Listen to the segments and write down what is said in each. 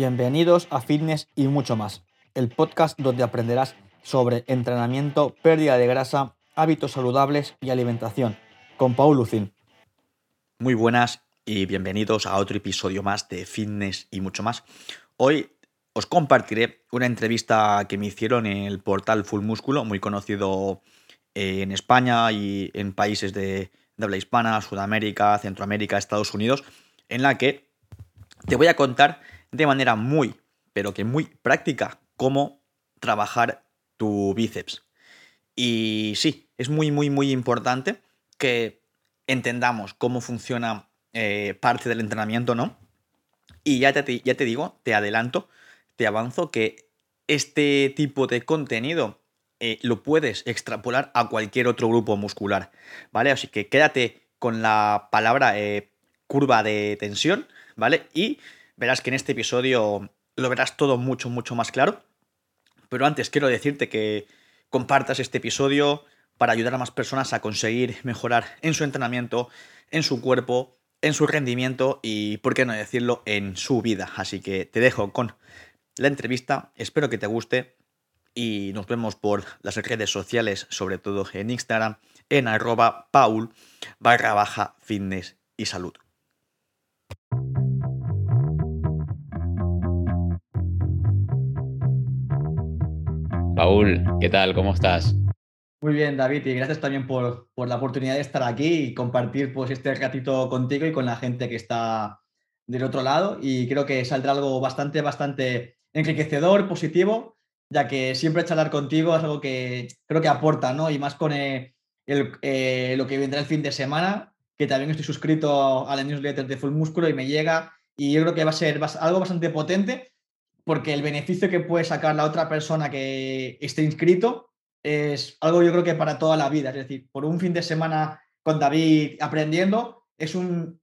Bienvenidos a Fitness y mucho más, el podcast donde aprenderás sobre entrenamiento, pérdida de grasa, hábitos saludables y alimentación, con Paul Lucin. Muy buenas y bienvenidos a otro episodio más de Fitness y mucho más. Hoy os compartiré una entrevista que me hicieron en el portal Full Músculo, muy conocido eh, en España y en países de, de habla hispana, Sudamérica, Centroamérica, Estados Unidos, en la que te voy a contar de manera muy, pero que muy práctica cómo trabajar tu bíceps. Y sí, es muy, muy, muy importante que entendamos cómo funciona eh, parte del entrenamiento, ¿no? Y ya te, ya te digo, te adelanto, te avanzo que este tipo de contenido eh, lo puedes extrapolar a cualquier otro grupo muscular, ¿vale? Así que quédate con la palabra eh, curva de tensión, ¿vale? Y verás que en este episodio lo verás todo mucho, mucho más claro. Pero antes quiero decirte que compartas este episodio para ayudar a más personas a conseguir mejorar en su entrenamiento, en su cuerpo, en su rendimiento y, por qué no decirlo, en su vida. Así que te dejo con la entrevista, espero que te guste y nos vemos por las redes sociales, sobre todo en Instagram, en arroba paul barra baja fitness y salud. Paul, ¿qué tal? ¿Cómo estás? Muy bien, David, y gracias también por, la oportunidad de estar aquí y compartir pues, este ratito contigo y con la gente que está del otro lado. Y creo que saldrá algo bastante, bastante enriquecedor, positivo, ya que siempre charlar contigo es algo que creo que aporta, ¿no? Y más con eh, eh, lo que vendrá el fin de semana, que también estoy suscrito a la newsletter de Full Músculo y me llega. Y yo creo que va a ser algo bastante potente porque el beneficio que puede sacar la otra persona que esté inscrito es algo yo creo que para toda la vida. Es decir, por un fin de semana con David aprendiendo, es un,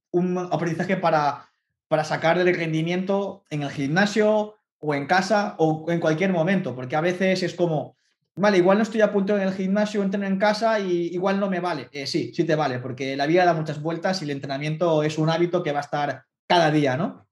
aprendizaje para, para sacar el rendimiento en el gimnasio o en casa o en cualquier momento, porque a veces es como, vale, igual no estoy a punto en el gimnasio, entreno en casa y igual no me vale. Eh, sí, sí te vale, porque la vida da muchas vueltas y el entrenamiento es un hábito que va a estar cada día, ¿no?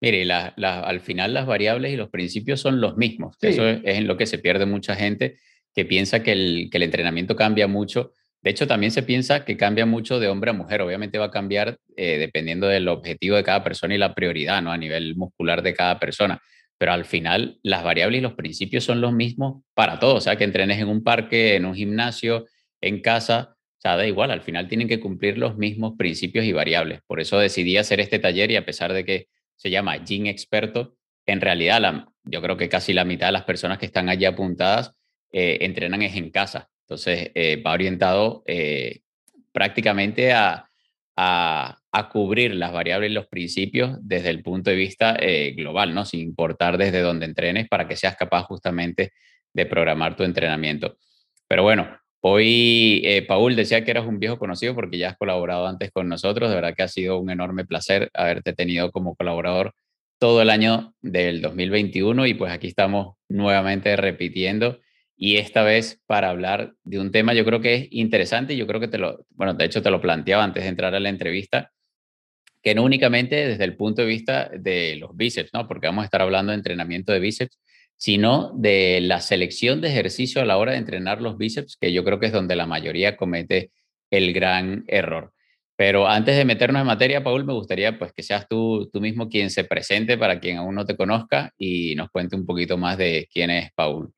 Mire, al final las variables y los principios son los mismos. Eso es, en lo que se pierde mucha gente que piensa que el, entrenamiento cambia mucho. De hecho, también se piensa que cambia mucho de hombre a mujer. Obviamente va a cambiar eh, dependiendo del objetivo de cada persona y la prioridad, ¿no? A nivel muscular de cada persona. Pero al final las variables y los principios son los mismos para todos. O sea, que entrenes en un parque, en un gimnasio, en casa, o sea, da igual. Al final tienen que cumplir los mismos principios y variables. Por eso decidí hacer este taller y a pesar de que se llama Gym Experto. En realidad, la, yo creo que casi la mitad de las personas que están allí apuntadas eh, entrenan es en casa. Entonces, eh, va orientado eh, prácticamente a, a, cubrir las variables y los principios desde el punto de vista global, ¿no? Sin importar desde dónde entrenes para que seas capaz justamente de programar tu entrenamiento. Pero bueno, Hoy, Paul, decía que eras un viejo conocido porque ya has colaborado antes con nosotros. De verdad que ha sido un enorme placer haberte tenido como colaborador todo el año del 2021 y pues aquí estamos nuevamente repitiendo y esta vez para hablar de un tema yo creo que es interesante y yo creo que te lo, bueno, de hecho te lo planteaba antes de entrar a la entrevista, que no únicamente desde el punto de vista de los bíceps, ¿no? Porque vamos a estar hablando de entrenamiento de bíceps, sino de la selección de ejercicio a la hora de entrenar los bíceps, que yo creo que es donde la mayoría comete el gran error. Pero antes de meternos en materia, Paul, me gustaría pues que seas tú, tú mismo quien se presente para quien aún no te conozca y nos cuente un poquito más de quién es Paul.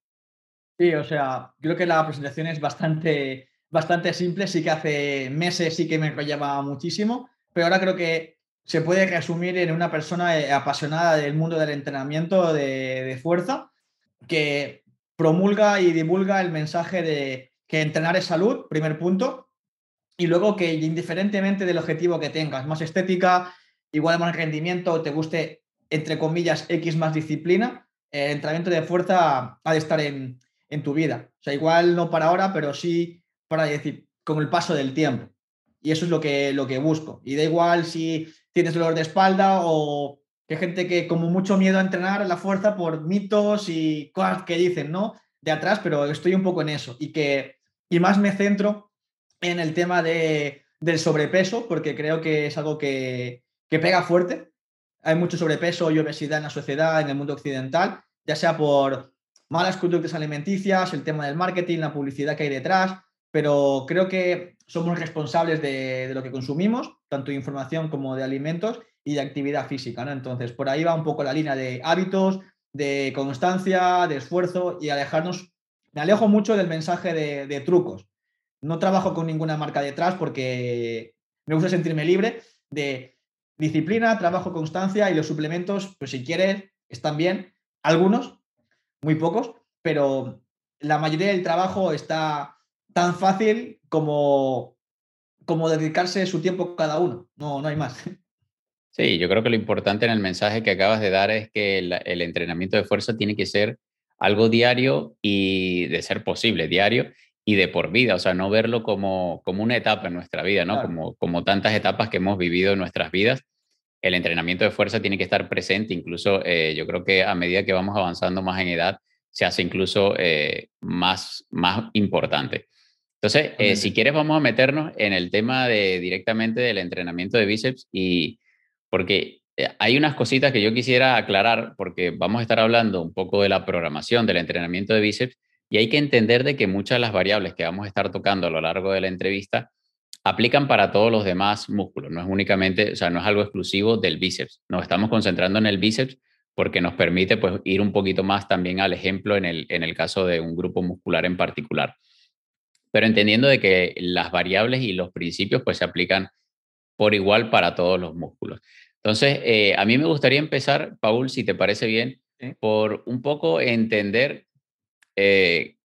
Sí, o sea, creo que la presentación es bastante, bastante simple, sí que hace meses sí que me enrollaba muchísimo, pero ahora creo que se puede resumir en una persona eh, apasionada del mundo del entrenamiento de, fuerza que promulga y divulga el mensaje de que entrenar es salud, primer punto, y luego que indiferentemente del objetivo que tengas, más estética, igual más rendimiento, te guste, entre comillas, X más disciplina, el entrenamiento de fuerza ha de estar en, en tu vida. O sea, igual no para ahora, pero sí para decir, con el paso del tiempo. Y eso es lo que, lo que busco. Y da igual si tienes dolor de espalda o que gente que como mucho miedo a entrenar la fuerza por mitos y cosas que dicen, ¿no? De atrás, pero estoy un poco en eso. Y que y más me centro en el tema de, del sobrepeso, porque creo que es algo que, que pega fuerte. hay mucho sobrepeso y obesidad en la sociedad, en el mundo occidental, ya sea por malas conductas alimenticias, el tema del marketing, la publicidad que hay detrás, pero creo que somos responsables de, lo que consumimos, tanto de información como de alimentos y de actividad física, ¿no? Entonces, por ahí va un poco la línea de hábitos, de constancia, de esfuerzo y alejarnos. Me alejo mucho del mensaje de, trucos. No trabajo con ninguna marca detrás porque me gusta sentirme libre de disciplina, trabajo, constancia y los suplementos, pues si quieres, están bien. Algunos, muy pocos, pero la mayoría del trabajo está tan fácil como, como dedicarse su tiempo cada uno. No, no hay más. Sí, yo creo que lo importante en el mensaje que acabas de dar es que el, entrenamiento de fuerza tiene que ser algo diario y de ser posible, diario y de por vida, o sea, no verlo como, como una etapa en nuestra vida, ¿no? Como, como tantas etapas que hemos vivido en nuestras vidas. El entrenamiento de fuerza tiene que estar presente, incluso eh, yo creo que a medida que vamos avanzando más en edad, se hace incluso eh, más, más importante. Entonces, eh, si quieres, vamos a meternos en el tema de directamente del entrenamiento de bíceps y porque eh, hay unas cositas que yo quisiera aclarar porque vamos a estar hablando un poco de la programación del entrenamiento de bíceps y hay que entender de que muchas de las variables que vamos a estar tocando a lo largo de la entrevista aplican para todos los demás músculos, no es únicamente, o sea, no es algo exclusivo del bíceps. Nos estamos concentrando en el bíceps porque nos permite pues ir un poquito más también al ejemplo en el, en el caso de un grupo muscular en particular pero entendiendo de que las variables y los principios pues se aplican por igual para todos los músculos. Entonces, eh, a mí me gustaría empezar, Paul, si te parece bien, por un poco entender eh,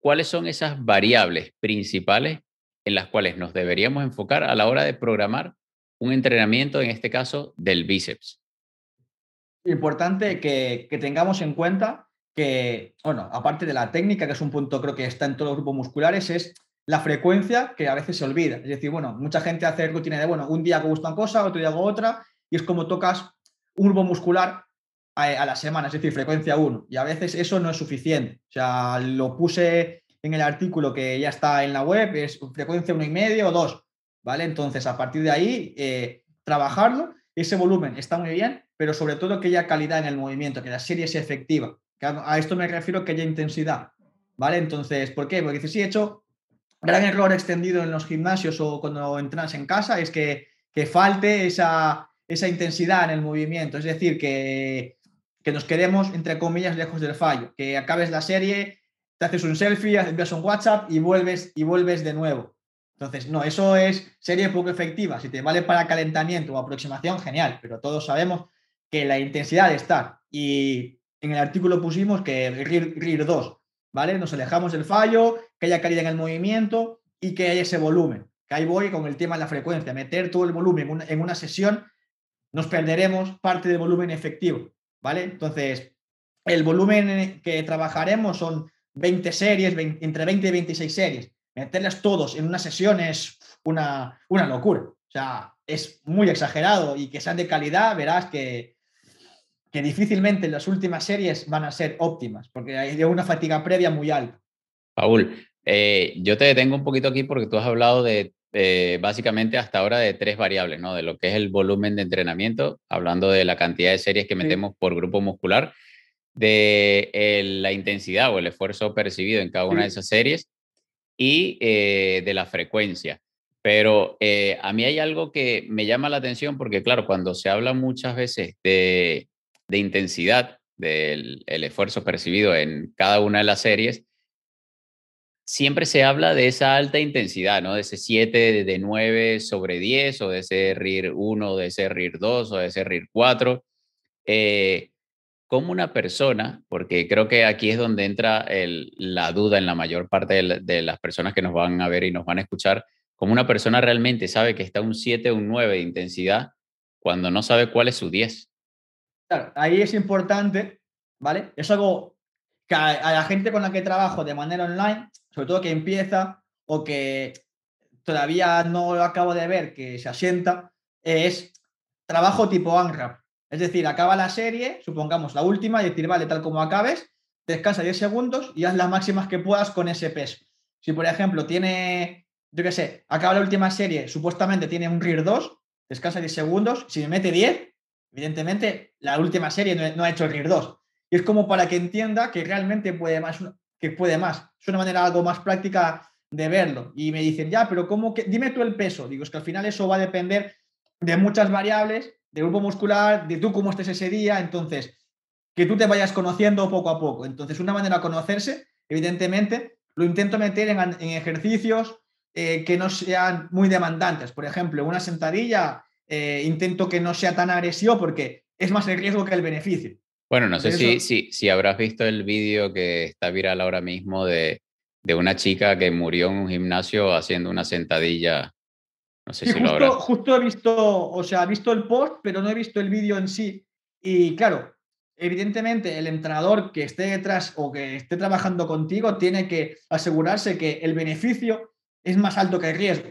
cuáles son esas variables principales en las cuales nos deberíamos enfocar a la hora de programar un entrenamiento, en este caso, del bíceps. Importante que, que tengamos en cuenta que, bueno, aparte de la técnica, que es un punto creo que está en todos los grupos musculares, es la frecuencia que a veces se olvida. Es decir, bueno, mucha gente hace rutina de, bueno, un día hago una cosa, otro día hago otra, y es como tocas un grupo muscular a, la semana, es decir, frecuencia 1. Y a veces eso no es suficiente. O sea, lo puse en el artículo que ya está en la web, es frecuencia uno y medio o dos, ¿vale? Entonces, a partir de ahí, eh, trabajarlo, ese volumen está muy bien, pero sobre todo que haya calidad en el movimiento, que la serie sea efectiva. A esto me refiero que haya intensidad, ¿vale? Entonces, ¿por qué? Porque sí, he hecho gran error extendido en los gimnasios o cuando entras en casa es que, que falte esa, esa intensidad en el movimiento, es decir, que, que nos quedemos, entre comillas, lejos del fallo, que acabes la serie, te haces un selfie, envías un WhatsApp y vuelves, y vuelves de nuevo. Entonces, no, eso es serie poco efectiva. Si te vale para calentamiento o aproximación, genial, pero todos sabemos que la intensidad de estar y en el artículo pusimos que RIR, 2, ¿vale? Nos alejamos del fallo, que haya calidad en el movimiento y que haya ese volumen. Que ahí voy con el tema de la frecuencia, meter todo el volumen en una, sesión, nos perderemos parte del volumen efectivo, ¿vale? Entonces, el volumen que trabajaremos son 20 series, entre 20 y 26 series. Meterlas todos en una sesión es una, una locura. O sea, es muy exagerado y que sean de calidad, verás que, que difícilmente las últimas series van a ser óptimas, porque hay una fatiga previa muy alta. Paul, eh, yo te detengo un poquito aquí porque tú has hablado de eh, básicamente hasta ahora de tres variables, ¿no? De lo que es el volumen de entrenamiento, hablando de la cantidad de series que metemos por grupo muscular, de la intensidad o el esfuerzo percibido en cada una de esas series y eh, de la frecuencia. Pero a mí hay algo que me llama la atención porque, claro, cuando se habla muchas veces de de intensidad del esfuerzo percibido en cada una de las series, siempre se habla de esa alta intensidad, ¿no? De ese 7 de 9 sobre 10 o de ese RIR 1, de ese RIR 2 o de ese RIR 4. Eh, como una persona, porque creo que aquí es donde entra la duda en la mayor parte de, de, las personas que nos van a ver y nos van a escuchar, como una persona realmente sabe que está un 7 o un 9 de intensidad cuando no sabe cuál es su 10. Claro, ahí es importante, ¿vale? Es algo que a, la gente con la que trabajo de manera online, sobre todo que empieza o que todavía no lo acabo de ver, que se asienta, es trabajo tipo ANRAP. Es decir, acaba la serie, supongamos la última, y decir, vale, tal como acabes, descansa 10 segundos y haz las máximas que puedas con ese peso. Si, por ejemplo, tiene, yo qué sé, acaba la última serie, supuestamente tiene un RIR 2, descansa 10 segundos, si me mete 10, Evidentemente, la última serie no, ha hecho RIR 2. Y es como para que entienda que realmente puede más, que puede más. Es una manera algo más práctica de verlo. Y me dicen, ya, pero ¿cómo que? Dime tú el peso. Digo, es que al final eso va a depender de muchas variables, de grupo muscular, de tú cómo estés ese día. Entonces, que tú te vayas conociendo poco a poco. Entonces, una manera de conocerse, evidentemente, lo intento meter en, ejercicios eh, que no sean muy demandantes. Por ejemplo, una sentadilla eh, intento que no sea tan agresivo porque es más el riesgo que el beneficio. Bueno, no sé si, si, si, habrás visto el vídeo que está viral ahora mismo de, de, una chica que murió en un gimnasio haciendo una sentadilla. No sé si justo, lo Justo he visto, o sea, he visto el post, pero no he visto el vídeo en sí. Y claro, evidentemente el entrenador que esté detrás o que esté trabajando contigo tiene que asegurarse que el beneficio es más alto que el riesgo.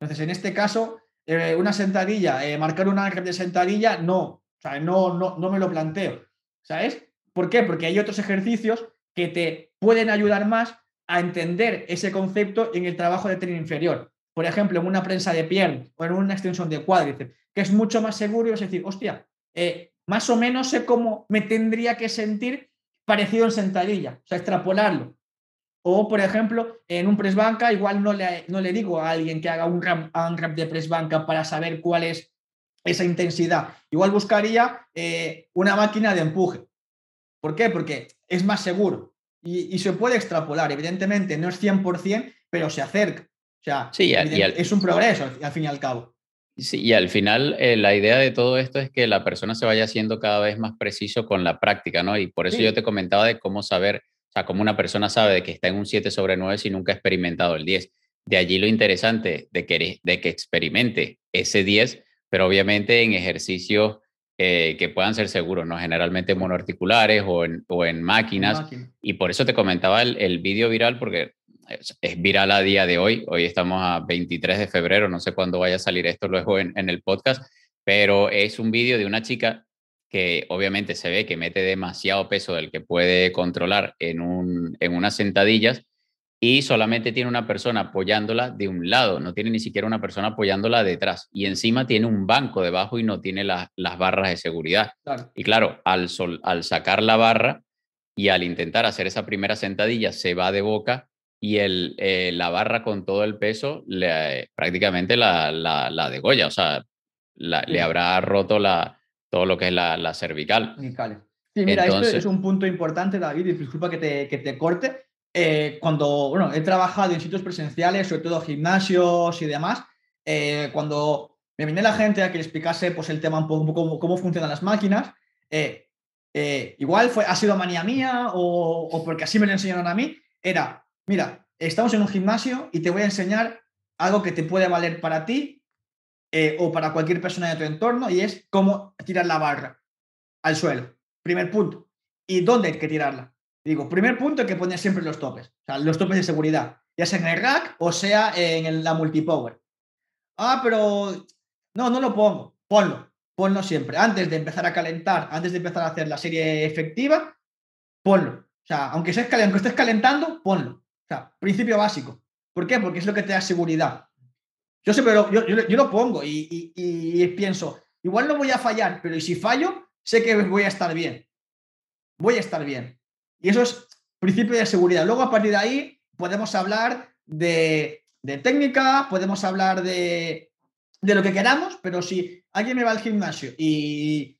Entonces, en este caso, eh, una sentadilla, eh, marcar una de sentadilla, no, o sea, no, no, no me lo planteo, ¿sabes? ¿Por qué? Porque hay otros ejercicios que te pueden ayudar más a entender ese concepto en el trabajo de tren inferior. Por ejemplo, en una prensa de pierna o en una extensión de cuádriceps, que es mucho más seguro es decir, hostia, eh, más o menos sé cómo me tendría que sentir parecido en sentadilla, o sea, extrapolarlo. O, por ejemplo, en un press banca, igual no le, no le digo a alguien que haga un ramp, de press banca para saber cuál es esa intensidad. Igual buscaría eh, una máquina de empuje. ¿Por qué? Porque es más seguro y, se puede extrapolar. Evidentemente, no es 100%, pero se acerca. O sea, es un progreso al, fin y al cabo. Sí, y al final eh, la idea de todo esto es que la persona se vaya haciendo cada vez más preciso con la práctica, ¿no? Y por eso yo te comentaba de cómo saber o sea, como una persona sabe de que está en un 7 sobre 9 si nunca ha experimentado el 10. De allí lo interesante de que, de que experimente ese 10, pero obviamente en ejercicios eh, que puedan ser seguros, ¿no? Generalmente monoarticulares o en, o en máquinas. Y por eso te comentaba el, el vídeo viral, porque es, viral a día de hoy. Hoy estamos a 23 de febrero, no sé cuándo vaya a salir esto luego en, en el podcast, pero es un vídeo de una chica que obviamente se ve que mete demasiado peso del que puede controlar en, un, en unas sentadillas y solamente tiene una persona apoyándola de un lado, no tiene ni siquiera una persona apoyándola detrás y encima tiene un banco debajo y no tiene las barras de seguridad. Y claro, al, sol, al sacar la barra y al intentar hacer esa primera sentadilla se va de boca y el, eh, la barra con todo el peso le, prácticamente la, la, degolla, o sea, le habrá roto la, todo lo que es la, cervical. Sí, mira, esto es un punto importante, David, y disculpa que te, que te corte. Eh, cuando, bueno, he trabajado en sitios presenciales, sobre todo gimnasios y demás, eh, cuando me vine la gente a que le explicase pues, el tema un poco cómo, cómo funcionan las máquinas, eh, igual fue, ha sido manía mía o, o, porque así me lo enseñaron a mí, era, mira, estamos en un gimnasio y te voy a enseñar algo que te puede valer para ti eh, o para cualquier persona de tu entorno y es cómo tirar la barra al suelo. Primer punto. ¿Y dónde hay que tirarla? Digo, primer punto hay que poner siempre los topes, o sea, los topes de seguridad, ya sea en el rack o sea en la multipower. Ah, pero no, no lo pongo. Ponlo, ponlo siempre. Antes de empezar a calentar, antes de empezar a hacer la serie efectiva, ponlo. O sea, aunque, aunque estés calentando, ponlo. O sea, principio básico. ¿Por qué? Porque es lo que te da seguridad. Yo siempre lo, yo, yo, lo pongo y, y, pienso, igual no voy a fallar, pero si fallo, sé que voy a estar bien. Voy a estar bien. Y eso es principio de seguridad. Luego, a partir de ahí, podemos hablar de, de técnica, podemos hablar de, de, lo que queramos, pero si alguien me va al gimnasio y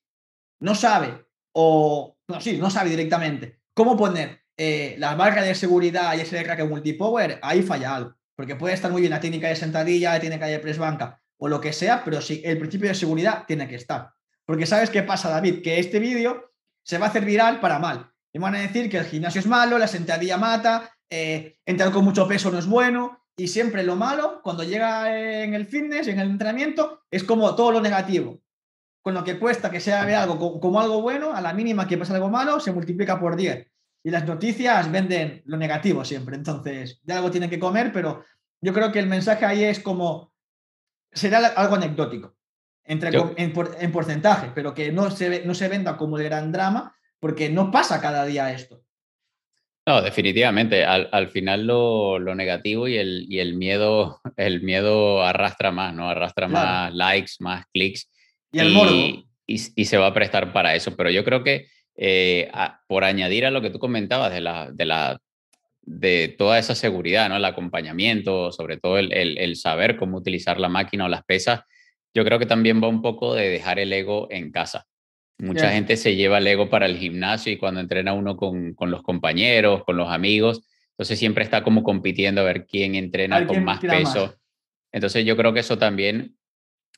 no sabe, o no, sí, no sabe directamente cómo poner eh, la barra de seguridad y ese rack multipower, ahí falla algo porque puede estar muy bien la técnica de sentadilla, la técnica de press banca o lo que sea, pero sí, el principio de seguridad tiene que estar. Porque sabes qué pasa, David, que este vídeo se va a hacer viral para mal. Me van a decir que el gimnasio es malo, la sentadilla mata, eh, entrar con mucho peso no es bueno, y siempre lo malo, cuando llega en el fitness, en el entrenamiento, es como todo lo negativo. Con lo que cuesta que sea algo como, como algo bueno, a la mínima que pasa algo malo, se multiplica por 10 y las noticias venden lo negativo siempre. Entonces, de algo tienen que comer, pero yo creo que el mensaje ahí es como, será algo anecdótico entre, en, porcentaje, pero que no se, no se venda como de gran drama, porque no pasa cada día esto. No, definitivamente. Al, final lo, negativo y el, y el, miedo, el miedo arrastra más, ¿no? Arrastra más likes, más clics. Y el morbo. y, se va a prestar para eso. Pero yo creo que eh, por añadir a lo que tú comentabas de, la, de, la, de toda esa seguridad, ¿no? el acompañamiento, sobre todo el, el, saber cómo utilizar la máquina o las pesas, yo creo que también va un poco de dejar el ego en casa. Mucha gente se lleva el ego para el gimnasio y cuando entrena uno con, con, los compañeros, con los amigos, entonces siempre está como compitiendo a ver quién entrena con más peso. Entonces yo creo que eso también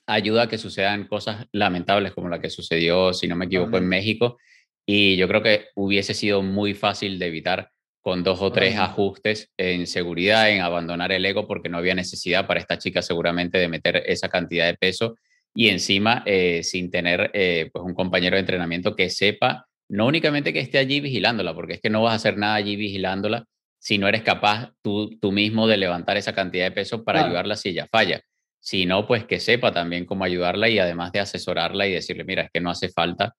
ayuda a que sucedan cosas lamentables como la que sucedió, si no me equivoco, en México. Y yo creo que hubiese sido muy fácil de evitar con dos o tres ajustes en seguridad, en abandonar el ego, porque no había necesidad para esta chica seguramente de meter esa cantidad de peso y encima eh, sin tener eh, pues un compañero de entrenamiento que sepa, no únicamente que esté allí vigilándola, porque es que no vas a hacer nada allí vigilándola si no eres capaz tú, tú mismo de levantar esa cantidad de peso para ayudarla si ella falla. Sino pues que sepa también cómo ayudarla y además de asesorarla y decirle, mira, es que no hace falta,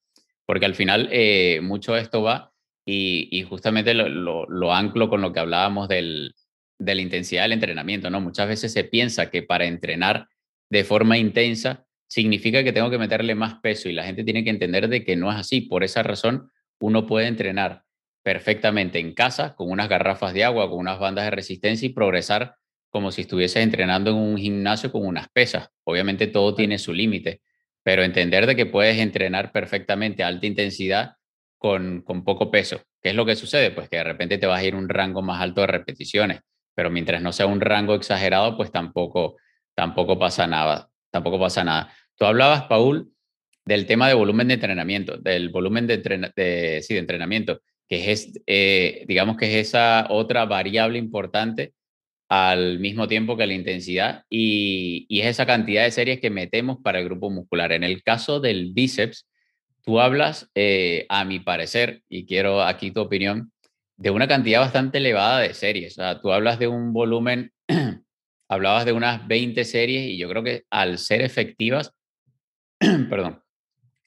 porque al final eh, mucho de esto va y, justamente lo, lo, anclo con lo que hablábamos del, de la intensidad del entrenamiento, ¿no? Muchas veces se piensa que para entrenar de forma intensa significa que tengo que meterle más peso y la gente tiene que entender de que no es así. Por esa razón, uno puede entrenar perfectamente en casa con unas garrafas de agua, con unas bandas de resistencia y progresar como si estuvieses entrenando en un gimnasio con unas pesas. Obviamente todo tiene su límite, pero entender de que puedes entrenar perfectamente a alta intensidad con, con poco peso. ¿Qué es lo que sucede? Pues que de repente te vas a ir un rango más alto de repeticiones, pero mientras no sea un rango exagerado, pues tampoco, tampoco pasa nada. Tampoco pasa nada. Tú hablabas, Paul, del tema de volumen de entrenamiento, del volumen de, de, sí, de entrenamiento, que es, eh, digamos que es esa otra variable importante al mismo tiempo que la intensidad y, es esa cantidad de series que metemos para el grupo muscular. En el caso del bíceps, tú hablas, eh, a mi parecer, y quiero aquí tu opinión, de una cantidad bastante elevada de series. O sea, tú hablas de un volumen, hablabas de unas 20 series y yo creo que al ser efectivas, perdón,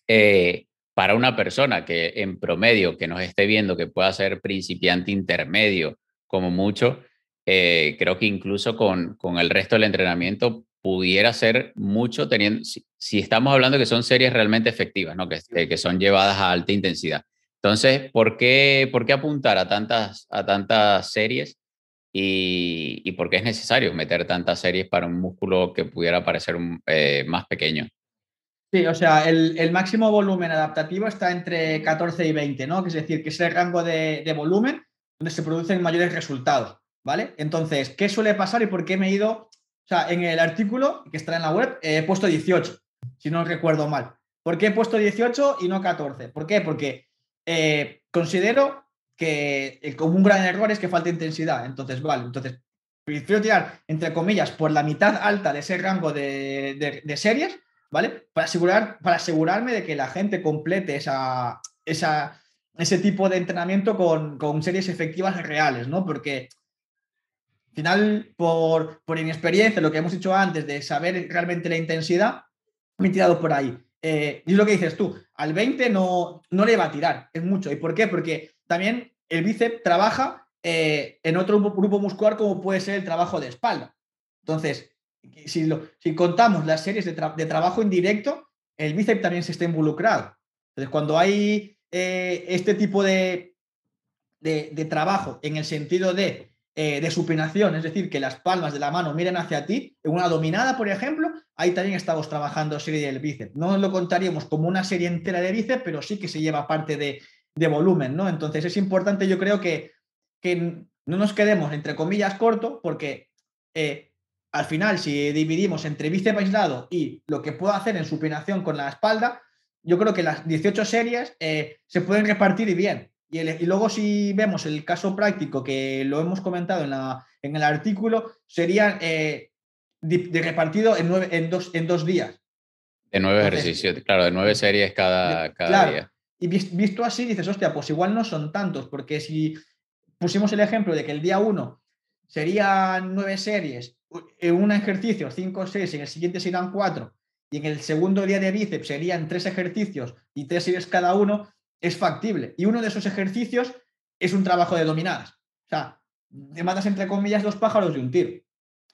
eh, para una persona que en promedio, que nos esté viendo, que pueda ser principiante intermedio, como mucho, eh, creo que incluso con, con, el resto del entrenamiento pudiera ser mucho teniendo, si, estamos hablando que son series realmente efectivas, ¿no? que, que, son llevadas a alta intensidad. Entonces, ¿por qué, por qué apuntar a tantas, a tantas series y, y, por qué es necesario meter tantas series para un músculo que pudiera parecer eh, más pequeño? Sí, o sea, el, el, máximo volumen adaptativo está entre 14 y 20, ¿no? Es decir, que es el rango de, de volumen donde se producen mayores resultados. ¿Vale? Entonces, ¿qué suele pasar y por qué me he ido? O sea, en el artículo que está en la web he puesto 18, si no recuerdo mal. ¿Por qué he puesto 18 y no 14? ¿Por qué? Porque eh, considero que el común gran error es que falta intensidad. Entonces, vale, entonces prefiero tirar, entre comillas, por la mitad alta de ese rango de, series, ¿vale? Para, asegurar, para asegurarme de que la gente complete esa, esa, ese tipo de entrenamiento con, con series efectivas reales, ¿no? Porque final, por, por inexperiencia, lo que hemos dicho antes de saber realmente la intensidad, me he tirado por ahí. Eh, y es lo que dices tú, al 20 no, no le va a tirar, es mucho. ¿Y por qué? Porque también el bíceps trabaja eh, en otro grupo muscular como puede ser el trabajo de espalda. Entonces, si, lo, si contamos las series de, trabajo indirecto, el bíceps también se está involucrado. Entonces, cuando hay eh, este tipo de, de, de, trabajo en el sentido de eh, de supinación, es decir, que las palmas de la mano miren hacia ti, en una dominada, por ejemplo, ahí también estamos trabajando serie del bíceps. No lo contaríamos como una serie entera de bíceps, pero sí que se lleva parte de, volumen, ¿no? Entonces es importante, yo creo que, que no nos quedemos, entre comillas, corto, porque eh, al final, si dividimos entre bíceps aislado y lo que puedo hacer en supinación con la espalda, yo creo que las 18 series eh, se pueden repartir bien. Y, luego si vemos el caso práctico que lo hemos comentado en, la, en el artículo, sería eh, de, repartido en, nueve, en, dos, en dos días. De nueve ejercicios, claro, de nueve series cada, cada día. Y visto así, dices, hostia, pues igual no son tantos, porque si pusimos el ejemplo de que el día uno serían nueve series, en un ejercicio, cinco o seis, en el siguiente serían cuatro, y en el segundo día de bíceps serían tres ejercicios y tres series cada uno, es factible. Y uno de esos ejercicios es un trabajo de dominadas. O sea, te matas entre comillas dos pájaros de un tiro.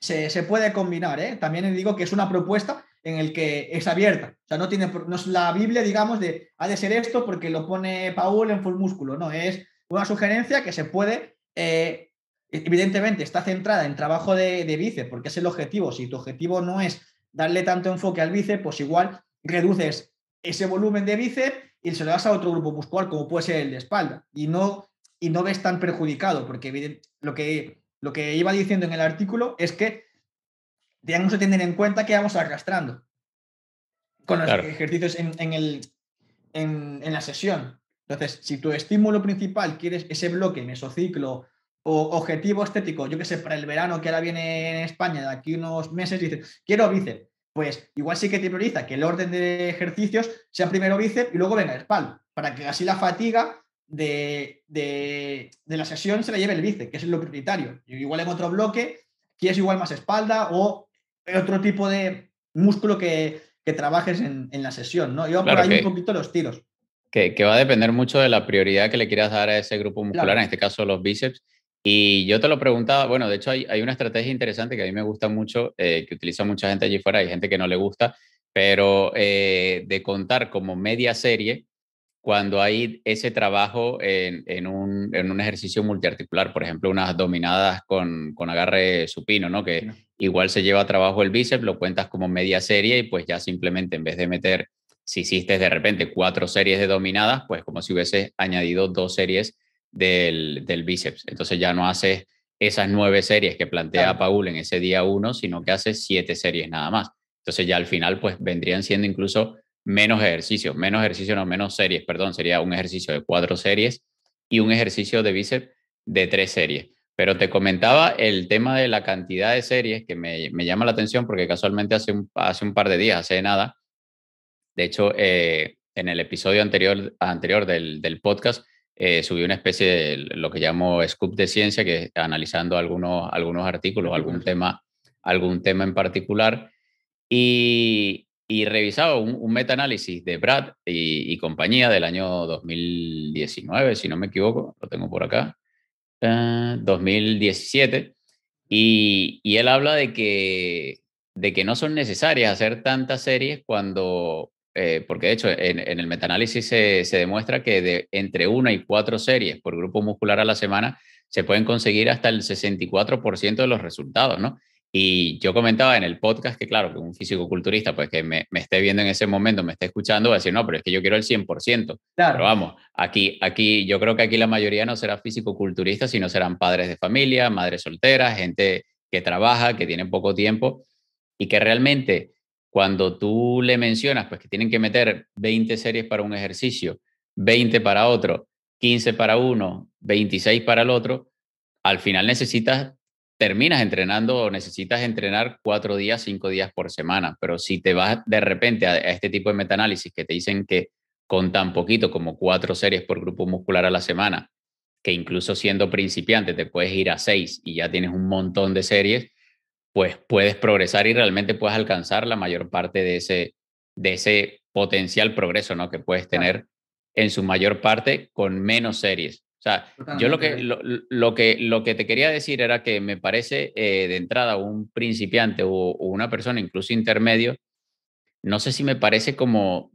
Se, puede combinar, ¿eh? También digo que es una propuesta en el que es abierta. O sea, no tiene, no es la Biblia, digamos, de ha de ser esto porque lo pone Paul en full músculo. No, es una sugerencia que se puede, eh, evidentemente está centrada en trabajo de, de bíceps, porque es el objetivo. Si tu objetivo no es darle tanto enfoque al bíceps, pues igual reduces ese volumen de bíceps y se lo das a otro grupo muscular, como puede ser el de espalda. Y no, y no ves tan perjudicado, porque lo que, lo que iba diciendo en el artículo es que tenemos que tener en cuenta que vamos arrastrando con los ejercicios en, el, en, la sesión. Entonces, si tu estímulo principal quieres ese bloque, mesociclo o objetivo estético, yo que sé, para el verano que ahora viene en España, de aquí unos meses, dices, quiero bíceps, pues igual sí que te prioriza que el orden de ejercicios sea primero bíceps y luego venga espalda, para que así la fatiga de, la sesión se la lleve el bíceps, que es lo prioritario. Igual en otro bloque quieres igual más espalda o otro tipo de músculo que, trabajes en, la sesión, ¿no? Yo por ahí un poquito los tiros. Que, va a depender mucho de la prioridad que le quieras dar a ese grupo muscular, en este caso los bíceps. Y yo te lo preguntaba, bueno, de hecho hay, hay una estrategia interesante que a mí me gusta mucho, eh, que utiliza mucha gente allí fuera, hay gente que no le gusta, pero eh, de contar como media serie cuando hay ese trabajo en, un, ejercicio multiarticular, por ejemplo, unas dominadas con, agarre supino, ¿no? Que igual se lleva a trabajo el bíceps, lo cuentas como media serie y pues ya simplemente en vez de meter, si hiciste de repente cuatro series de dominadas, pues como si hubieses añadido dos series del, bíceps. Entonces ya no haces esas nueve series que plantea Paul en ese día uno, sino que haces siete series nada más. Entonces ya al final pues vendrían siendo incluso menos ejercicio, menos ejercicio, no, menos series, perdón, sería un ejercicio de cuatro series y un ejercicio de bíceps de tres series. Pero te comentaba el tema de la cantidad de series que me, llama la atención porque casualmente hace un, hace un par de días, hace nada, de hecho, eh, en el episodio anterior, anterior del, del podcast, eh, subí una especie de lo que llamo scoop de ciencia, que analizando algunos, algunos artículos, algún tema, algún tema en particular. Y, y revisaba un, un metaanálisis de Brad y, compañía del año 2019, si no me equivoco, lo tengo por acá, 2017, eh, y, y, él habla de que, de que no son necesarias hacer tantas series cuando, eh, porque de hecho en, en el metaanálisis se, se, demuestra que de entre una y cuatro series por grupo muscular a la semana se pueden conseguir hasta el 64% de los resultados, ¿no? Y yo comentaba en el podcast que, claro, que un físico-culturista, pues que me, me, esté viendo en ese momento, me esté escuchando, va a decir, no, pero es que yo quiero el 100%. Claro. Pero vamos, aquí, aquí, yo creo que aquí la mayoría no será físico-culturista, sino serán padres de familia, madres solteras, gente que trabaja, que tiene poco tiempo y que realmente cuando tú le mencionas, pues que tienen que meter 20 series para un ejercicio, 20 para otro, 15 para uno, 26 para el otro, al final necesitas terminas entrenando o necesitas entrenar cuatro días, cinco días por semana, pero si te vas de repente a, este tipo de metaanálisis que te dicen que con tan poquito como cuatro series por grupo muscular a la semana, que incluso siendo principiante te puedes ir a seis y ya tienes un montón de series, pues puedes progresar y realmente puedes alcanzar la mayor parte de ese, de ese potencial progreso ¿no? que puedes tener en su mayor parte con menos series. O sea, yo lo que, lo, que, lo que te quería decir era que me parece eh, de entrada un principiante o, una persona incluso intermedio, no sé si me parece como,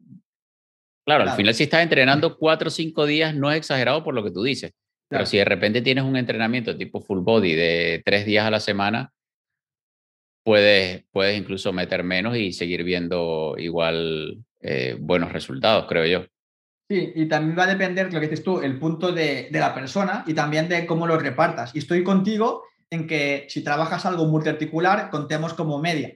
claro, al final si estás entrenando cuatro o cinco días no es exagerado por lo que tú dices, pero si de repente tienes un entrenamiento tipo full body de tres días a la semana, puedes, puedes incluso meter menos y seguir viendo igual eh, buenos resultados, creo yo. Sí, y también va a depender, lo que dices tú, el punto de, la persona y también de cómo lo repartas. Y estoy contigo en que si trabajas algo multiarticular, contemos como media.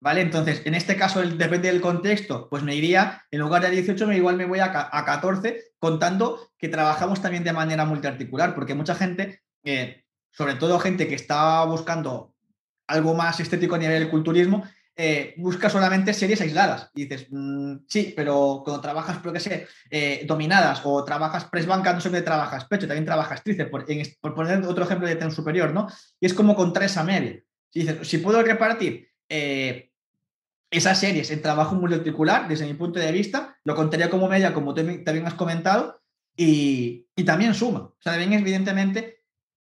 ¿Vale? Entonces, en este caso, depende del contexto, pues me iría, en lugar de 18, me igual me voy a, a 14, contando que trabajamos también de manera multiarticular, porque mucha gente, eh, sobre todo gente que está buscando algo más estético a nivel culturismo, eh, busca solamente series aisladas. Dices, mm, sí, pero cuando trabajas, por qué sé, eh, dominadas o trabajas press banca, no solamente trabajas pecho, también trabajas tríceps, por, poner otro ejemplo de ten superior, ¿no? Y es como contra esa media. Si dices, si puedo repartir eh, esas series en trabajo multiarticular, desde mi punto de vista, lo contaría como media, como tú también has comentado, y, y también suma. O sea, también evidentemente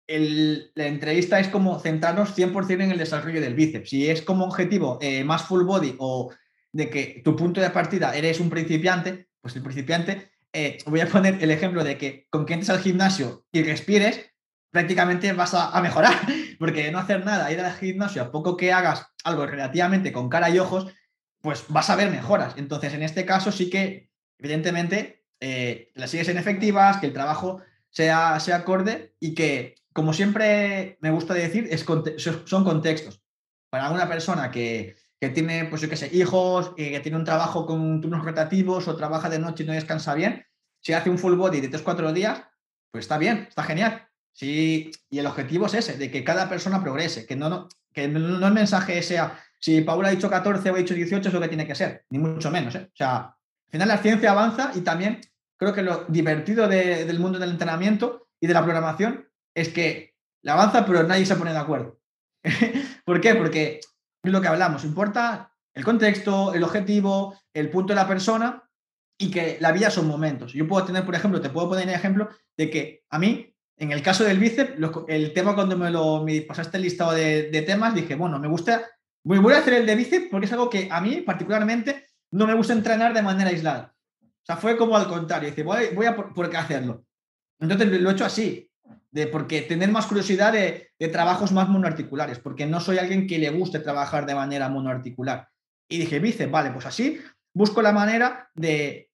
la entrevista es como centrarnos 100% en el desarrollo del bíceps. Si es como objetivo eh, más full body o de que tu punto de partida eres un principiante, pues el principiante, eh, voy a poner el ejemplo de que con que entres al gimnasio y respires, prácticamente vas a, mejorar, porque no hacer nada, ir al gimnasio, a poco que hagas algo relativamente con cara y ojos, pues vas a ver mejoras. Entonces, en este caso sí que, evidentemente, eh, las sigues en efectivas, que el trabajo sea, sea acorde y que, como siempre me gusta decir, son contextos. Para una persona que, que tiene, pues yo qué sé, hijos, que tiene un trabajo con turnos rotativos o trabaja de noche y no descansa bien, si hace un full body de 3-4 días, pues está bien, está genial. Sí, y el objetivo es ese, de que cada persona progrese, que no, no, que no el mensaje sea, si Paula ha dicho 14 o ha dicho 18 es lo que tiene que ser, ni mucho menos. ¿eh? O sea, al final la ciencia avanza y también creo que lo divertido del mundo del entrenamiento y de la programación es que la avanza pero nadie se pone de acuerdo. ¿Por qué? Porque es lo que hablamos, importa el contexto, el objetivo, el punto de la persona y que la vida son momentos. Yo puedo tener, por ejemplo, te puedo poner el ejemplo de que a mí en el caso del bíceps, el tema cuando me lo pasaste el listado de, temas, dije, bueno, me gusta, voy, a hacer el de bíceps porque es algo que a mí particularmente no me gusta entrenar de manera aislada. O sea, fue como al contrario, dice, voy, voy a por, qué hacerlo. Entonces lo he hecho así, de porque tener más curiosidad de, trabajos más monoarticulares, porque no soy alguien que le guste trabajar de manera monoarticular. Y dije, bíceps, vale, pues así busco la manera de,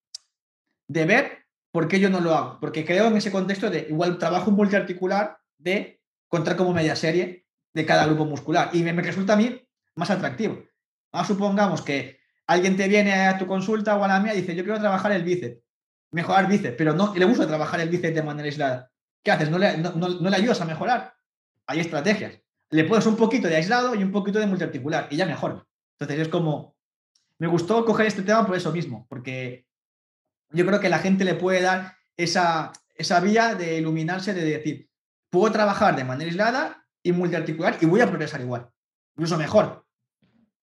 de ver ¿Por qué yo no lo hago? Porque creo en ese contexto de igual trabajo multiarticular de contar como media serie de cada grupo muscular y me, resulta a mí más atractivo. Ahora supongamos que alguien te viene a tu consulta o a la mía y dice, yo quiero trabajar el bíceps, mejorar bíceps, pero no le gusta trabajar el bíceps de manera aislada. ¿Qué haces? ¿No le, ayudas a mejorar? Hay estrategias. Le puedes un poquito de aislado y un poquito de multiarticular y ya mejor. Entonces es como, me gustó coger este tema por eso mismo, porque yo creo que la gente le puede dar esa, esa vía de iluminarse, de decir, puedo trabajar de manera aislada y multiarticular y voy a progresar igual, incluso mejor.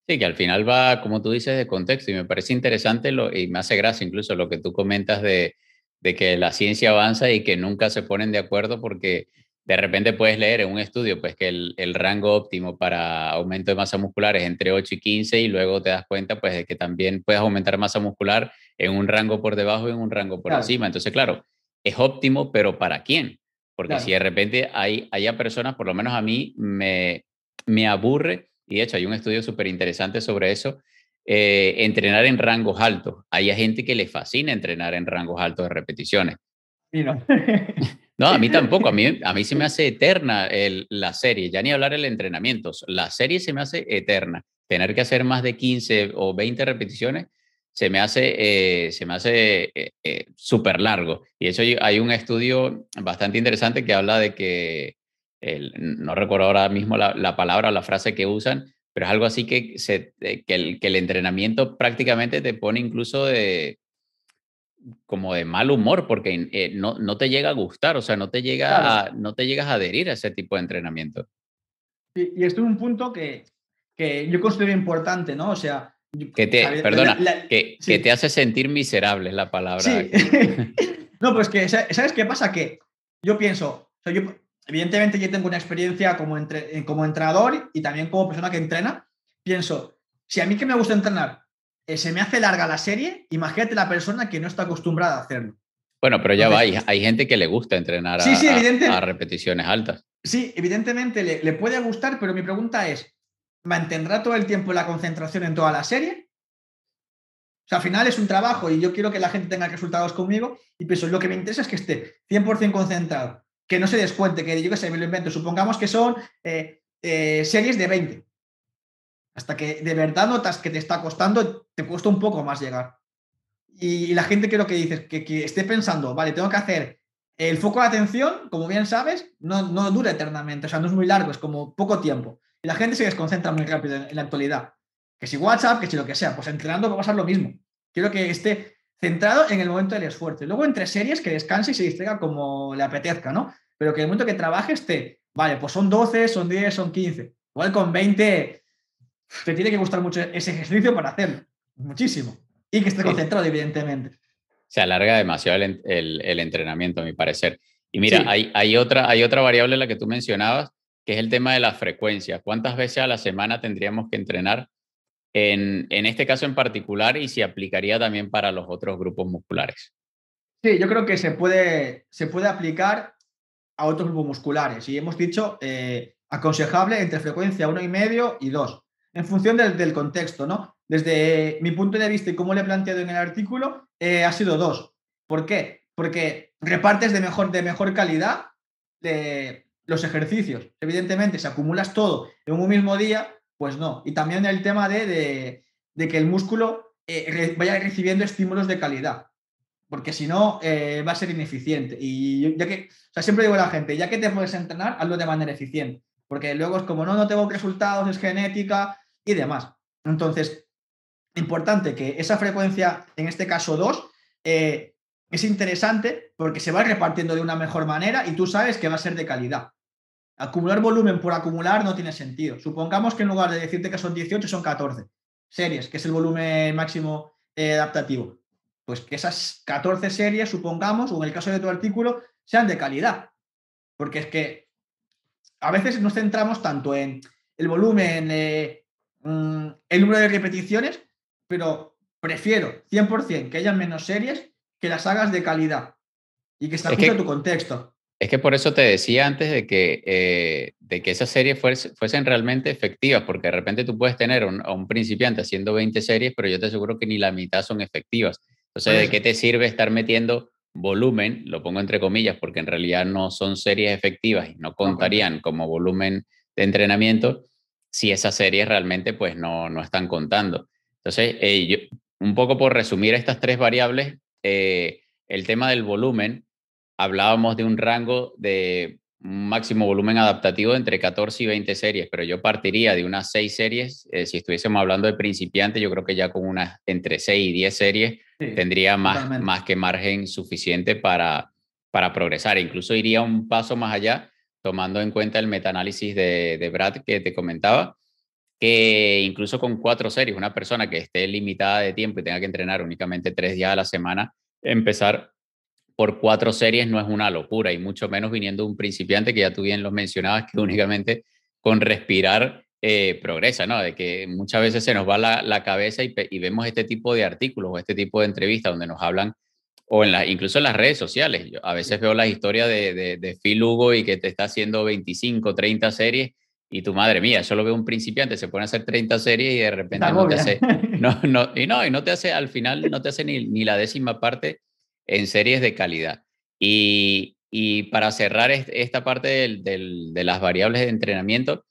Sí, que al final va, como tú dices, de contexto y me parece interesante y me hace gracia incluso lo que tú comentas de, de que la ciencia avanza y que nunca se ponen de acuerdo porque de repente puedes leer en un estudio pues que el, el, rango óptimo para aumento de masa muscular es entre 8 y 15 y luego te das cuenta pues de que también puedes aumentar masa muscular en un rango por debajo y en un rango por encima. Entonces, claro, es óptimo, pero ¿para quién? Porque si de repente hay haya personas, por lo menos a mí me, me aburre, y de hecho hay un estudio súper interesante sobre eso, eh, entrenar en rangos altos. Hay gente que le fascina entrenar en rangos altos de repeticiones. no. No, a mí tampoco. A mí, a mí se me hace eterna el, la serie. Ya ni hablar el entrenamiento. La serie se me hace eterna. Tener que hacer más de 15 o 20 repeticiones se me hace, eh, se me hace eh, eh, súper largo. Y hecho hay un estudio bastante interesante que habla de que, no recuerdo ahora mismo la, la, palabra o la frase que usan, pero es algo así que, se, que, el, que el entrenamiento prácticamente te pone incluso de, como de mal humor porque eh, no, no, te llega a gustar, o sea, no te, llega no te llegas a adherir a ese tipo de entrenamiento. Y, esto es un punto que, que, yo considero importante, ¿no? O sea... Que te, perdona, que, que, te hace sentir miserable es la palabra. Sí. no, pues que, ¿sabes qué pasa? Que yo pienso, o sea, yo, evidentemente yo tengo una experiencia como, entre, como entrenador y también como persona que entrena, pienso, si a mí que me gusta entrenar eh, se me hace larga la serie, imagínate la persona que no está acostumbrada a hacerlo. Bueno, pero ya va, hay, gente que le gusta entrenar a, repeticiones altas. Sí, evidentemente le, puede gustar, pero mi pregunta es, ¿mantendrá todo el tiempo la concentración en toda la serie? O sea, al final es un trabajo y yo quiero que la gente tenga resultados conmigo y pienso, lo que me interesa es que esté 100% concentrado, que no se descuente, que yo que sé, me lo invento. Supongamos que son eh, eh, series de 20 hasta que de verdad notas que te está costando, te cuesta un poco más llegar. Y, la gente creo que dices que, que, esté pensando, vale, tengo que hacer el foco de atención, como bien sabes, no, no dura eternamente, o sea, no es muy largo, es como poco tiempo. Y la gente se desconcentra muy rápido en, la actualidad. Que si WhatsApp, que si lo que sea, pues entrenando va a pasar lo mismo. Quiero que esté centrado en el momento del esfuerzo. Y luego entre series que descanse y se distraiga como le apetezca, ¿no? Pero que en el momento que trabaje esté, vale, pues son 12, son 10, son 15. Igual con 20 te tiene que gustar mucho ese ejercicio para hacerlo, muchísimo. Y que esté concentrado, evidentemente. Se alarga demasiado el, entrenamiento, a mi parecer. Y mira, hay, hay, otra, hay otra variable la que tú mencionabas, que es el tema de la frecuencia. ¿Cuántas veces a la semana tendríamos que entrenar en, en este caso en particular y si aplicaría también para los otros grupos musculares. Sí, yo creo que se puede, se puede aplicar a otros grupos musculares. Y hemos dicho eh, aconsejable entre frecuencia uno y medio y 2, en función del, contexto, ¿no? Desde mi punto de vista y como le he planteado en el artículo, eh, ha sido 2. ¿Por qué? Porque repartes de mejor, de mejor calidad de los ejercicios. Evidentemente, si acumulas todo en un mismo día, pues no. Y también el tema de, de, que el músculo eh, vaya recibiendo estímulos de calidad porque si no eh, va a ser ineficiente. Y ya que, o sea, siempre digo a la gente, ya que te puedes entrenar, hazlo de manera eficiente, porque luego es como, no, no tengo resultados, es genética y demás. Entonces, importante que esa frecuencia, en este caso 2, eh, es interesante porque se va repartiendo de una mejor manera y tú sabes que va a ser de calidad. Acumular volumen por acumular no tiene sentido. Supongamos que en lugar de decirte que son 18, son 14 series, que es el volumen máximo eh, adaptativo pues que esas 14 series, supongamos, o en el caso de tu artículo, sean de calidad. Porque es que a veces nos centramos tanto en el volumen, eh, mm, el número de repeticiones, pero prefiero 100% que haya menos series que las hagas de calidad y que está justo tu contexto. Es que por eso te decía antes de que, eh, de que esas series fuesen, realmente efectivas, porque de repente tú puedes tener a un principiante haciendo 20 series, pero yo te aseguro que ni la mitad son efectivas. Entonces, ¿de qué te sirve estar metiendo volumen? Lo pongo entre comillas porque en realidad no son series efectivas y no contarían como volumen de entrenamiento si esas series realmente pues no, no están contando. Entonces, eh, un poco por resumir estas tres variables, eh, el tema del volumen, hablábamos de un rango de un máximo volumen adaptativo entre 14 y 20 series, pero yo partiría de unas 6 series, eh, si estuviésemos hablando de principiante, yo creo que ya con unas entre 6 y 10 series tendría más, más que margen suficiente para, para progresar. Incluso iría un paso más allá, tomando en cuenta el metaanálisis de, de Brad que te comentaba, que incluso con cuatro series, una persona que esté limitada de tiempo y tenga que entrenar únicamente tres días a la semana, empezar por cuatro series no es una locura, y mucho menos viniendo un principiante que ya tú bien lo mencionabas, que únicamente con respirar eh, progresa, ¿no? De que muchas veces se nos va la, cabeza y, vemos este tipo de artículos o este tipo de entrevistas donde nos hablan, o en la, incluso en las redes sociales. Yo a veces veo las historias de, de, Phil Hugo y que te está haciendo 25, 30 series y tu madre mía, solo veo un principiante, se pone a hacer 30 series y de repente no te hace, no, no, y no, y no te hace, al final no te hace ni, ni la décima parte en series de calidad. Y, y para cerrar esta parte de las variables de entrenamiento,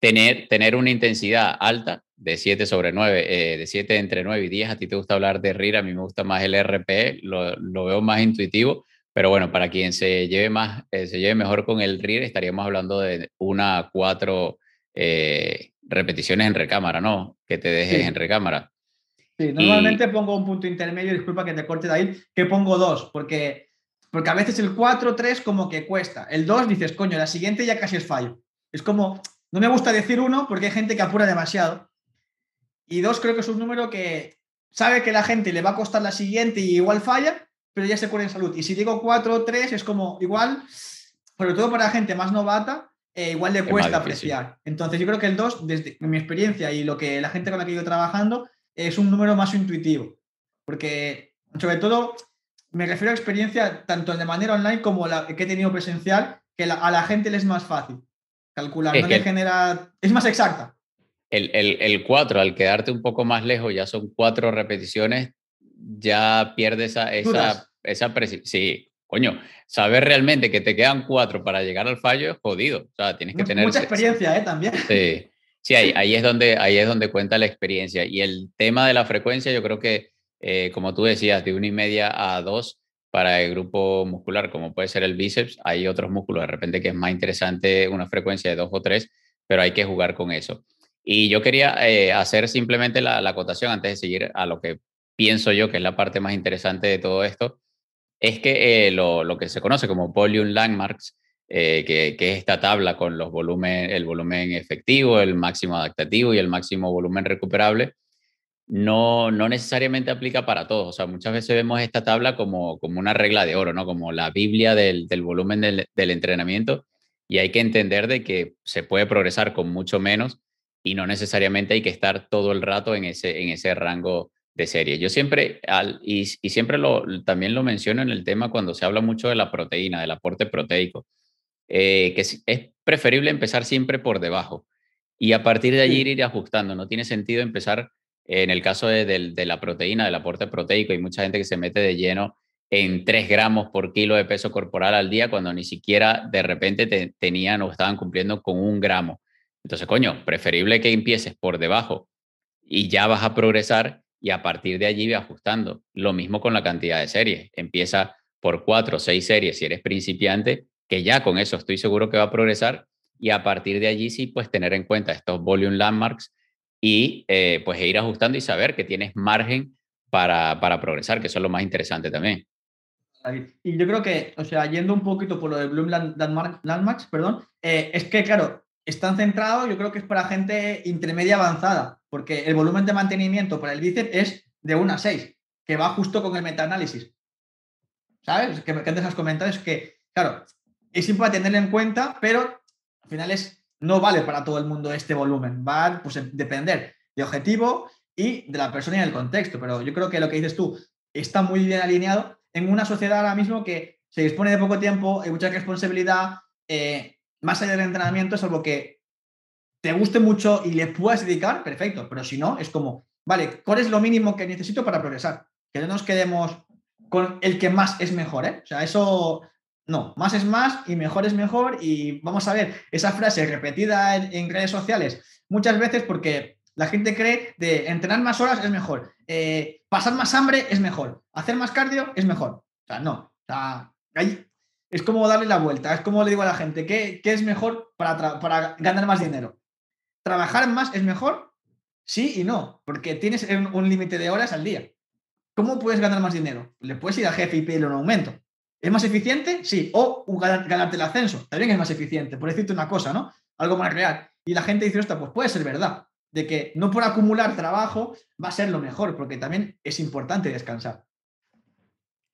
tener, tener una intensidad alta de 7 sobre 9, eh, de 7 entre 9 y 10. A ti te gusta hablar de RIR, a mí me gusta más el RP, lo, lo veo más intuitivo. Pero bueno, para quien se lleve, más, eh, se lleve mejor con el RIR, estaríamos hablando de una a cuatro eh, repeticiones en recámara, ¿no? Que te dejes en recámara. Sí, normalmente pongo un punto intermedio, disculpa que te corte ahí, que pongo dos, porque, porque a veces el 4, 3 como que cuesta. El 2 dices, coño, la siguiente ya casi es fallo. Es como, no me gusta decir uno porque hay gente que apura demasiado. Y dos creo que es un número que sabe que la gente le va a costar la siguiente y igual falla, pero ya se cura en salud. Y si digo cuatro o tres, es como igual, sobre todo para la gente más novata, eh, igual le cuesta apreciar. Entonces yo creo que el 2, desde mi experiencia y lo que la gente con la que he ido trabajando, es un número más intuitivo, porque sobre todo me refiero a experiencia tanto de manera online como la que he tenido presencial, que a la gente le es más fácil calcular, no le genera, es más exacta. El, el, 4, al quedarte un poco más lejos, ya son cuatro repeticiones, ya pierde esa, esa, esa Sí, coño, saber realmente que te quedan cuatro para llegar al fallo es jodido. O sea, tienes que tener... Mucha experiencia, ¿eh? También. Sí. Sí, ahí, ahí, es donde, ahí es donde cuenta la experiencia. Y el tema de la frecuencia, yo creo que, eh, como tú decías, de una y media a dos para el grupo muscular, como puede ser el bíceps, hay otros músculos de repente que es más interesante una frecuencia de dos o tres, pero hay que jugar con eso. Y yo quería eh, hacer simplemente la, la, acotación antes de seguir a lo que pienso yo que es la parte más interesante de todo esto, es que eh, lo, lo, que se conoce como volume landmarks, eh, que, es esta tabla con los volumen, el volumen efectivo, el máximo adaptativo y el máximo volumen recuperable, no, no necesariamente aplica para todos. O sea, muchas veces vemos esta tabla como, como una regla de oro, ¿no? Como la Biblia del, del volumen del, del, entrenamiento y hay que entender de que se puede progresar con mucho menos y no necesariamente hay que estar todo el rato en ese, en ese rango de serie. Yo siempre, al, y, siempre lo, también lo menciono en el tema cuando se habla mucho de la proteína, del aporte proteico, eh, que es, preferible empezar siempre por debajo y a partir de allí ir ajustando. No tiene sentido empezar, en el caso de, de, la proteína, del aporte proteico, hay mucha gente que se mete de lleno en 3 gramos por kilo de peso corporal al día cuando ni siquiera de repente tenían o estaban cumpliendo con un gramo. Entonces, coño, preferible que empieces por debajo y ya vas a progresar y a partir de allí ve ajustando. Lo mismo con la cantidad de series. Empieza por cuatro o seis series si eres principiante, que ya con eso estoy seguro que va a progresar y a partir de allí sí pues tener en cuenta estos volume landmarks y eh, pues ir ajustando y saber que tienes margen para, para progresar, que eso es lo más interesante también. Y yo creo que, o sea, yendo un poquito por lo de Bloom Landmarks, perdón, eh, es que, claro, están centrados, yo creo que es para gente intermedia avanzada, porque el volumen de mantenimiento para el bíceps es de 1 a 6, que va justo con el metaanálisis. ¿Sabes? Que, que antes has es que, claro, es importante tenerlo en cuenta, pero al final es, no vale para todo el mundo este volumen. Va a pues, depender de objetivo y de la persona y del contexto. Pero yo creo que lo que dices tú está muy bien alineado en una sociedad ahora mismo que se dispone de poco tiempo, hay mucha responsabilidad. Eh, más allá del entrenamiento, es algo que te guste mucho y le puedas dedicar, perfecto, pero si no, es como, vale, ¿cuál es lo mínimo que necesito para progresar? Que no nos quedemos con el que más es mejor, ¿eh? O sea, eso, no, más es más y mejor es mejor y vamos a ver esa frase repetida en, redes sociales muchas veces porque la gente cree de entrenar más horas es mejor, eh, pasar más hambre es mejor, hacer más cardio es mejor. O sea, no. O es como darle la vuelta, es como le digo a la gente, ¿qué, es mejor para, para, ganar más dinero? ¿Trabajar más es mejor? Sí y no, porque tienes un, límite de horas al día. ¿Cómo puedes ganar más dinero? Le puedes ir al jefe y pedirle un aumento. ¿Es más eficiente? Sí. O ganarte el ascenso. También es más eficiente, por decirte una cosa, ¿no? Algo más real. Y la gente dice, pues puede ser verdad. De que no por acumular trabajo va a ser lo mejor, porque también es importante descansar.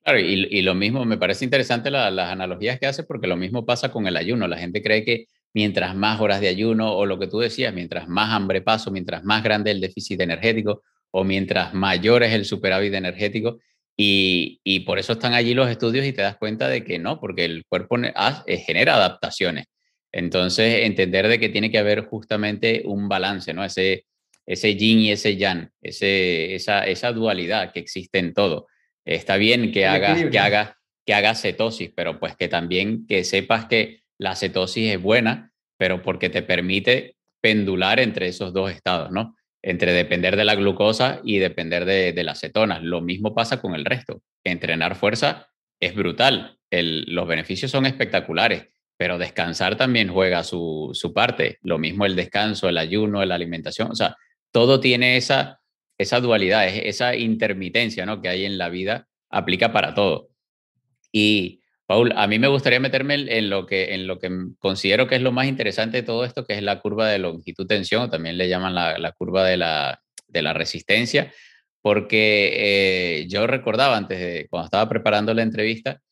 Claro, y, lo mismo, me parece interesante las analogías que hace porque lo mismo pasa con el ayuno. La gente cree que mientras más horas de ayuno o lo que tú decías, mientras más hambre paso, mientras más grande el déficit energético o mientras mayor es el superávit energético. Y, y por eso están allí los estudios y te das cuenta de que no, porque el cuerpo eh, genera adaptaciones. Entonces, entender de que tiene que haber justamente un balance, ¿no? Ese, ese yin y ese yang, ese, esa, esa dualidad que existe en todo. Está bien que hagas, que, haga, que haga cetosis, pero pues que también que sepas que la cetosis es buena, pero porque te permite pendular entre esos dos estados, ¿no? Entre depender de la glucosa y depender de, de las cetonas. Lo mismo pasa con el resto. Entrenar fuerza es brutal. los beneficios son espectaculares, pero descansar también juega su, su parte. Lo mismo el descanso, el ayuno, la alimentación. O sea, todo tiene esa, esa dualidad, esa intermitencia ¿no? que hay en la vida, aplica para todo. Y, Paul, a mí me gustaría meterme en lo que, en lo que considero que es lo más interesante de todo esto, que es la curva de longitud-tensión, también le llaman la, curva de la, de la, resistencia, porque eh, yo recordaba antes, de, cuando estaba preparando la entrevista,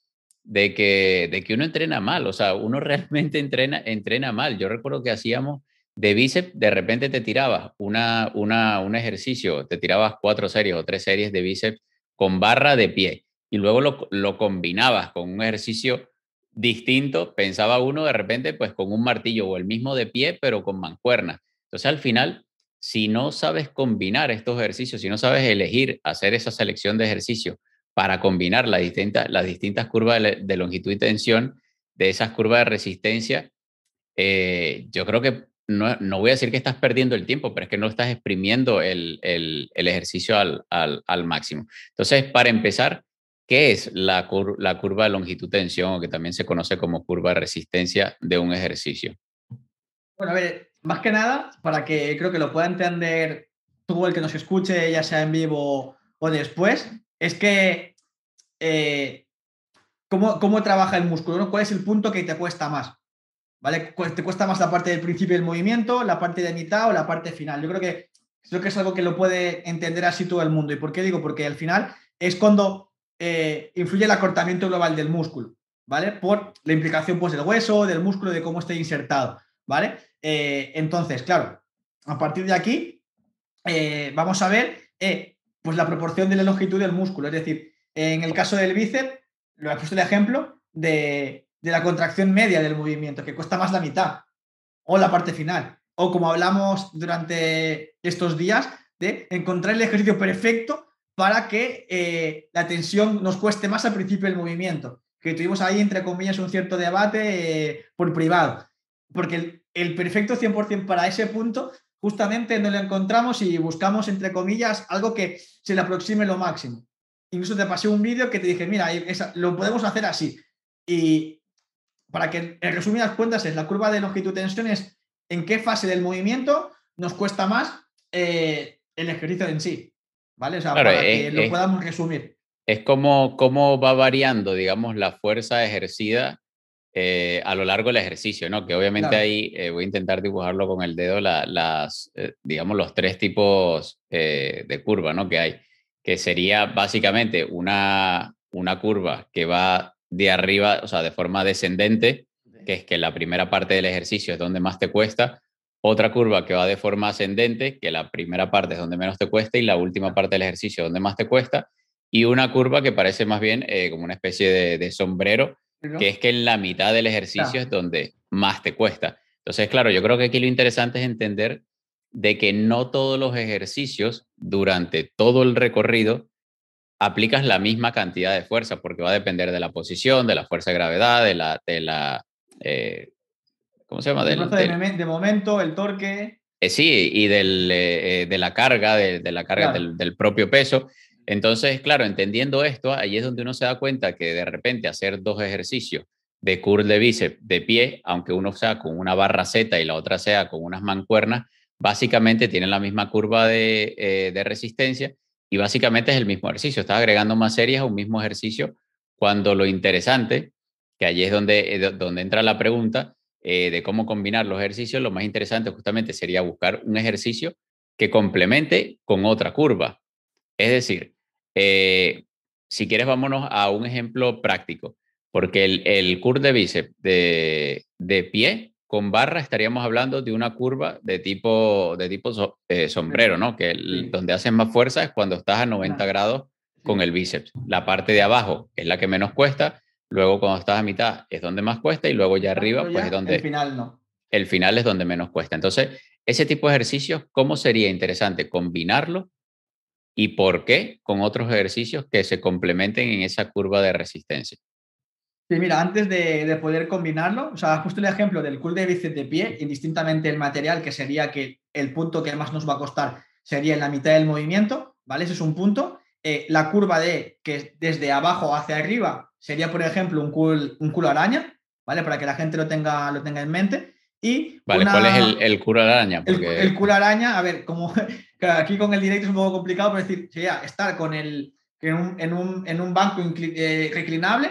de que, de que uno entrena mal, o sea, uno realmente entrena, entrena mal. Yo recuerdo que hacíamos de bíceps, de repente te tirabas una, una, un ejercicio, te tirabas cuatro series o tres series de bíceps con barra de pie y luego lo, lo combinabas con un ejercicio distinto, pensaba uno de repente pues con un martillo o el mismo de pie, pero con mancuerna. Entonces al final, si no sabes combinar estos ejercicios, si no sabes elegir hacer esa selección de ejercicios para combinar las distintas, las distintas curvas de, longitud y tensión de esas curvas de resistencia, eh, yo creo que no, voy a decir que estás perdiendo el tiempo, pero es que no estás exprimiendo el, ejercicio al, máximo. Entonces, para empezar, ¿qué es la, curva de longitud-tensión, o que también se conoce como curva de resistencia de un ejercicio? Bueno, a ver, más que nada, para que creo que lo pueda entender todo el que nos escuche, ya sea en vivo o después, es que eh, ¿cómo, ¿cómo, trabaja el músculo? ¿Cuál es el punto que te cuesta más? ¿vale? Te cuesta más la parte del principio del movimiento, la parte de mitad o la parte final. Yo creo que, creo que es algo que lo puede entender así todo el mundo. ¿Y por qué digo? Porque al final es cuando eh, influye el acortamiento global del músculo, ¿vale? Por la implicación pues, del hueso, del músculo, de cómo esté insertado, ¿vale? Eh, entonces, claro, a partir de aquí, eh, vamos a ver pues la proporción de la longitud del músculo. Es decir, en el caso del bíceps, lo he puesto el ejemplo de la contracción media del movimiento, que cuesta más la mitad, o la parte final. O como hablamos durante estos días, de encontrar el ejercicio perfecto para que eh, la tensión nos cueste más al principio del movimiento. Que tuvimos ahí, entre comillas, un cierto debate eh, por privado. Porque el, perfecto 100% para ese punto justamente no lo encontramos y buscamos, entre comillas, algo que se le aproxime lo máximo. Incluso te pasé un vídeo que te dije, mira, lo podemos hacer así. Y para que en resumidas cuentas es la curva de longitud-tensión es en qué fase del movimiento nos cuesta más eh, el ejercicio en sí. ¿Vale? O sea, para que lo podamos resumir. Es como cómo va variando, digamos, la fuerza ejercida eh, a lo largo del ejercicio, ¿no? Que obviamente ahí eh, voy a intentar dibujarlo con el dedo, las, digamos, los tres tipos de curva, ¿no? Que hay, que sería básicamente una, una curva que va de arriba, o sea, de forma descendente, que es que la primera parte del ejercicio es donde más te cuesta, otra curva que va de forma ascendente, que la primera parte es donde menos te cuesta y la última parte del ejercicio donde más te cuesta, y una curva que parece más bien eh, como una especie de, sombrero, que es que en la mitad del ejercicio es donde más te cuesta. Entonces, claro, yo creo que aquí lo interesante es entender de que no todos los ejercicios durante todo el recorrido aplicas la misma cantidad de fuerza, porque va a depender de la posición, de la fuerza de gravedad, de la, de la eh, ¿cómo se llama? Del, de, momento, el torque. Eh, sí, y del, eh, de la carga, de, la carga del, propio peso. Entonces, claro, entendiendo esto, ahí es donde uno se da cuenta que de repente hacer dos ejercicios de curl de bíceps de pie, aunque uno sea con una barra Z y la otra sea con unas mancuernas, básicamente tienen la misma curva de, de resistencia y básicamente es el mismo ejercicio. Estás agregando más series a un mismo ejercicio cuando lo interesante, que allí es donde, eh, donde entra la pregunta eh, de cómo combinar los ejercicios, lo más interesante justamente sería buscar un ejercicio que complemente con otra curva. Es decir, eh, si quieres, vámonos a un ejemplo práctico, porque el, el curl de bíceps de, de pie con barra estaríamos hablando de una curva de tipo, de tipo eh, sombrero, ¿no? Que donde haces más fuerza es cuando estás a 90 grados con el bíceps. La parte de abajo es la que menos cuesta, luego cuando estás a mitad es donde más cuesta y luego ya arriba pues es donde... El final no. El final es donde menos cuesta. Entonces, ese tipo de ejercicios, ¿cómo sería interesante combinarlo y por qué con otros ejercicios que se complementen en esa curva de resistencia? Sí, mira, antes de, poder combinarlo, o sea, justo el ejemplo del cool de bíceps de pie, indistintamente el material, que sería que el punto que más nos va a costar sería en la mitad del movimiento, ¿vale? Ese es un punto. Eh, la curva de que desde abajo hacia arriba sería, por ejemplo, un cool, un culo araña, ¿vale? Para que la gente lo tenga, lo tenga en mente. Y vale, ¿cuál es el, el culo araña? Porque... El, culo araña, a ver, como aquí con el directo es un poco complicado, pero decir, sería estar con el, en un, en un, en un banco eh, reclinable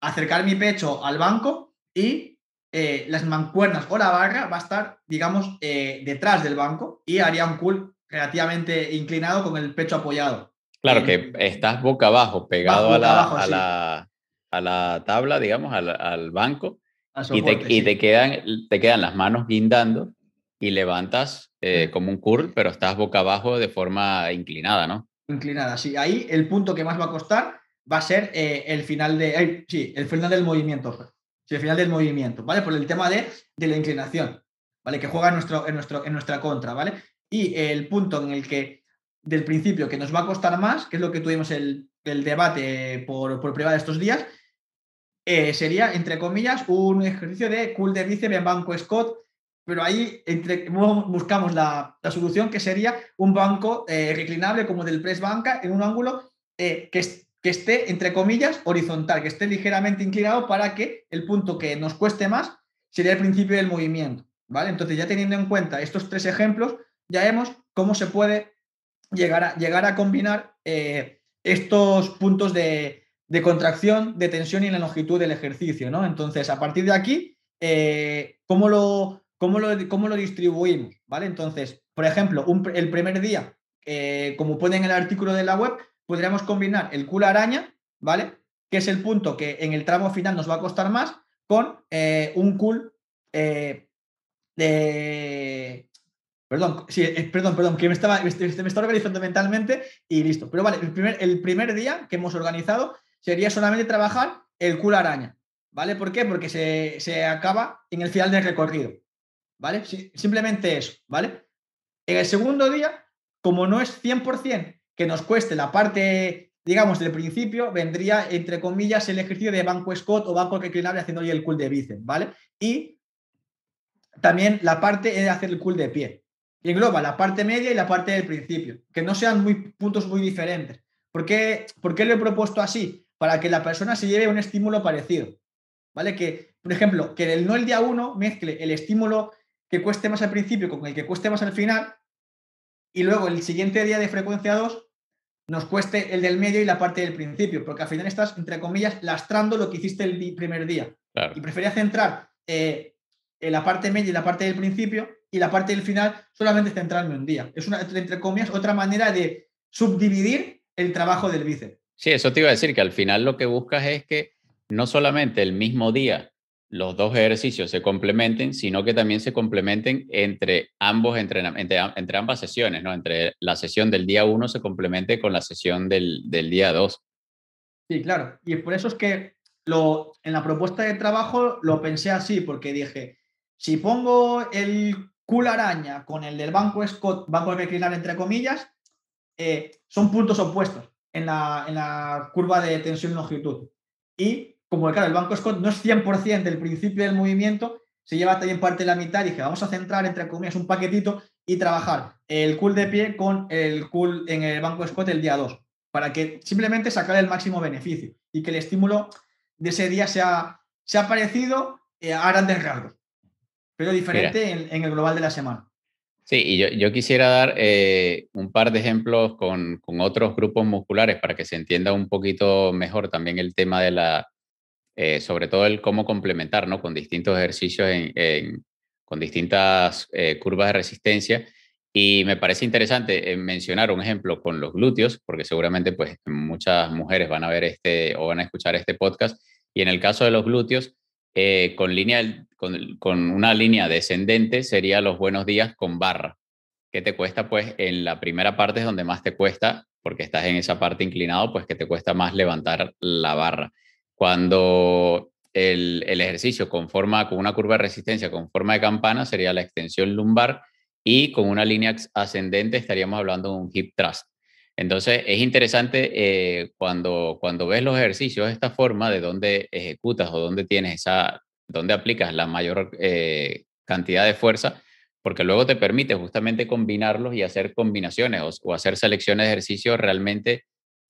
acercar mi pecho al banco y eh, las mancuernas o la barra va a estar, digamos, eh, detrás del banco y haría un cool relativamente inclinado con el pecho apoyado. Claro, que estás boca abajo, pegado a, la, a, la, tabla, digamos, al, banco, y, te, quedan, te quedan las manos guindando y levantas eh, como un curl, pero estás boca abajo de forma inclinada, ¿no? Inclinada, sí. Ahí el punto que más va a costar va a ser eh, el final de, sí, el final del movimiento, sí, el final del movimiento, ¿vale? Por el tema de, de la inclinación, ¿vale? Que juega en, nuestro, en, nuestro, en nuestra contra, ¿vale? Y el punto en el que, del principio, que nos va a costar más, que es lo que tuvimos el, el debate por, por de estos días, eh, sería, entre comillas, un ejercicio de de bíceps en banco Scott, pero ahí entre, buscamos la, la solución que sería un banco eh, reclinable como del press banca en un ángulo que, que esté, entre comillas, horizontal, que esté ligeramente inclinado para que el punto que nos cueste más sería el principio del movimiento. ¿vale? Entonces, ya teniendo en cuenta estos tres ejemplos, ya vemos cómo se puede llegar a, llegar a combinar eh, estos puntos de, contracción, de tensión y la longitud del ejercicio. ¿no? Entonces, a partir de aquí, eh, ¿cómo, lo, cómo, lo, ¿cómo lo distribuimos? ¿vale? Entonces, por ejemplo, el primer día, eh, como pueden en el artículo de la web, podríamos combinar el culo araña, ¿vale? Que es el punto que en el tramo final nos va a costar más, con eh, un cool de, Perdón, sí, eh, perdón, perdón, que me estaba, me, estaba organizando mentalmente y listo. Pero vale, el primer, el primer día que hemos organizado sería solamente trabajar el culo araña. ¿Vale? ¿Por qué? Porque se, se acaba en el final del recorrido. ¿Vale? simplemente eso, ¿vale? En el segundo día, como no es 100% que nos cueste la parte, digamos, del principio, vendría, entre comillas, el ejercicio de banco Scott o banco reclinable haciendo el cool de bíceps, ¿vale? Y también la parte de hacer el cool de pie. Y engloba la parte media y la parte del principio, que no sean muy, puntos muy diferentes. ¿Por qué, ¿Por qué lo he propuesto así? Para que la persona se lleve un estímulo parecido. ¿Vale? Que, por ejemplo, que el, no el día uno mezcle el estímulo que cueste más al principio con el que cueste más al final, y luego el siguiente día de frecuencia 2 nos cueste el del medio y la parte del principio, porque al final estás, entre comillas, lastrando lo que hiciste el primer día. Y prefería centrar eh, en la parte media y la parte del principio y la parte del final solamente centrarme un día. Es una, entre comillas, otra manera de subdividir el trabajo del bíceps. Sí, eso te iba a decir, que al final lo que buscas es que no solamente el mismo día los dos ejercicios se complementen, sino que también se complementen entre ambos entrenamientos, entre, ambas sesiones, ¿no? Entre la sesión del día 1 se complemente con la sesión del, del día 2. Sí, claro. Y por eso es que lo, en la propuesta de trabajo lo pensé así, porque dije, si pongo el culo araña con el del banco Scott, banco reclinar entre comillas, eh, son puntos opuestos en la, en la curva de tensión-longitud. Y como claro, el banco Scott no es 100% del principio del movimiento, se lleva también parte de la mitad. Dije, vamos a centrar entre comillas un paquetito y trabajar el cool de pie con el cool en el banco Scott el día 2, para que simplemente sacar el máximo beneficio y que el estímulo de ese día sea, sea parecido eh, a grandes rasgos pero diferente en, el global de la semana. Sí, y yo, quisiera dar eh, un par de ejemplos con, otros grupos musculares para que se entienda un poquito mejor también el tema de la, eh, sobre todo el cómo complementar, ¿no? Con distintos ejercicios, en, con distintas eh, curvas de resistencia. Y me parece interesante mencionar un ejemplo con los glúteos, porque seguramente pues muchas mujeres van a ver este o van a escuchar este podcast. Y en el caso de los glúteos, eh, con, línea, con, una línea descendente sería los buenos días con barra. que te cuesta? Pues en la primera parte es donde más te cuesta, porque estás en esa parte inclinado, pues que te cuesta más levantar la barra. Cuando el, el ejercicio conforma con una curva de resistencia con forma de campana sería la extensión lumbar y con una línea ascendente estaríamos hablando de un hip thrust. Entonces, es interesante eh, cuando, cuando ves los ejercicios de esta forma, de dónde ejecutas o dónde tienes esa, dónde aplicas la mayor eh, cantidad de fuerza, porque luego te permite justamente combinarlos y hacer combinaciones o, hacer selecciones de ejercicios realmente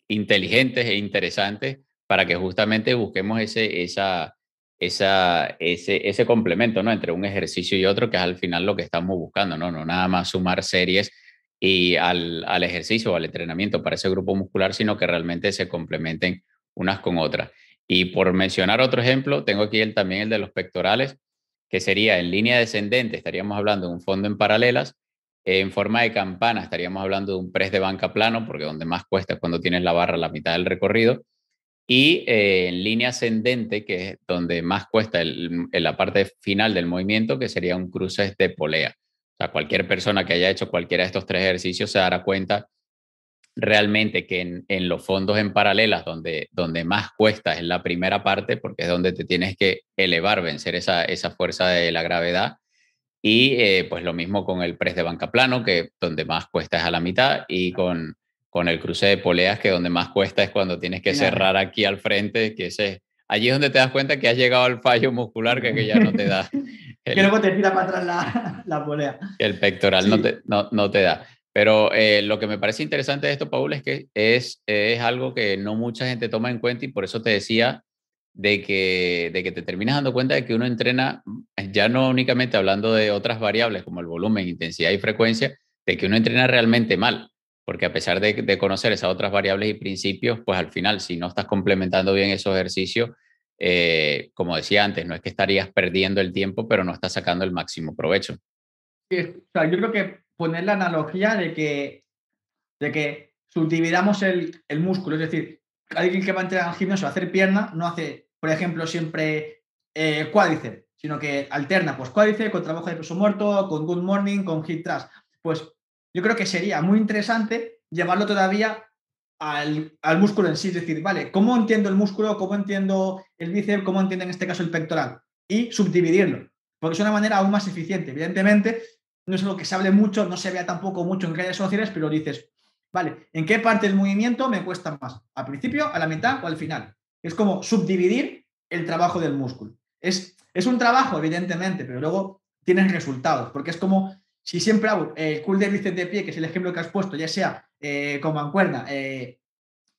inteligentes e interesantes para que justamente busquemos ese, esa, esa, ese, ese complemento ¿no? entre un ejercicio y otro, que es al final lo que estamos buscando, ¿no? No nada más sumar series y al, al ejercicio o al entrenamiento para ese grupo muscular, sino que realmente se complementen unas con otras. Y por mencionar otro ejemplo, tengo aquí el, también el de los pectorales, que sería en línea descendente, estaríamos hablando de un fondo en paralelas, en forma de campana estaríamos hablando de un press de banca plano, porque donde más cuesta es cuando tienes la barra a la mitad del recorrido, y eh, en línea ascendente, que es donde más cuesta en la parte final del movimiento, que sería un cruce de polea cualquier persona que haya hecho cualquiera de estos tres ejercicios se dará cuenta realmente que en, los fondos en paralelas, donde, donde más cuesta es la primera parte, porque es donde te tienes que elevar, vencer esa, esa fuerza de la gravedad. Y eh, pues lo mismo con el press de banca plano, que donde más cuesta es a la mitad, y con, con el cruce de poleas, que donde más cuesta es cuando tienes que cerrar aquí al frente, que ese, allí es donde te das cuenta que has llegado al fallo muscular que, que ya no te da. que luego te tira para atrás la, la polea. El pectoral no, te, no, no, te da. Pero eh, lo que me parece interesante de esto, Paul, es que es, es algo que no mucha gente toma en cuenta y por eso te decía de que, de que te terminas dando cuenta de que uno entrena, ya no únicamente hablando de otras variables como el volumen, intensidad y frecuencia, de que uno entrena realmente mal. Porque a pesar de, de conocer esas otras variables y principios, pues al final, si no estás complementando bien esos ejercicios, eh, como decía antes, no es que estarías perdiendo el tiempo, pero no estás sacando el máximo provecho. yo creo que poner la analogía de que, de que subdividamos el, el músculo, es decir, alguien que va a entrenar al gimnasio a hacer pierna no hace, por ejemplo, siempre eh, cuádriceps, sino que alterna pues cuádriceps con trabajo de peso muerto, con good morning, con hit thrust. pues yo creo que sería muy interesante llevarlo todavía al, músculo en sí, es decir, vale, ¿cómo entiendo el músculo? ¿Cómo entiendo el bíceps? ¿Cómo entiendo en este caso el pectoral? Y subdividirlo, porque es una manera aún más eficiente. Evidentemente, no es algo que se hable mucho, no se vea tampoco mucho en redes sociales, pero dices, vale, ¿en qué parte del movimiento me cuesta más? ¿Al principio, a la mitad o al final? Es como subdividir el trabajo del músculo. Es, es un trabajo, evidentemente, pero luego tienes resultados, porque es como si siempre hago el cool de bíceps de pie, que es el ejemplo que has puesto, ya sea eh, con mancuerna eh,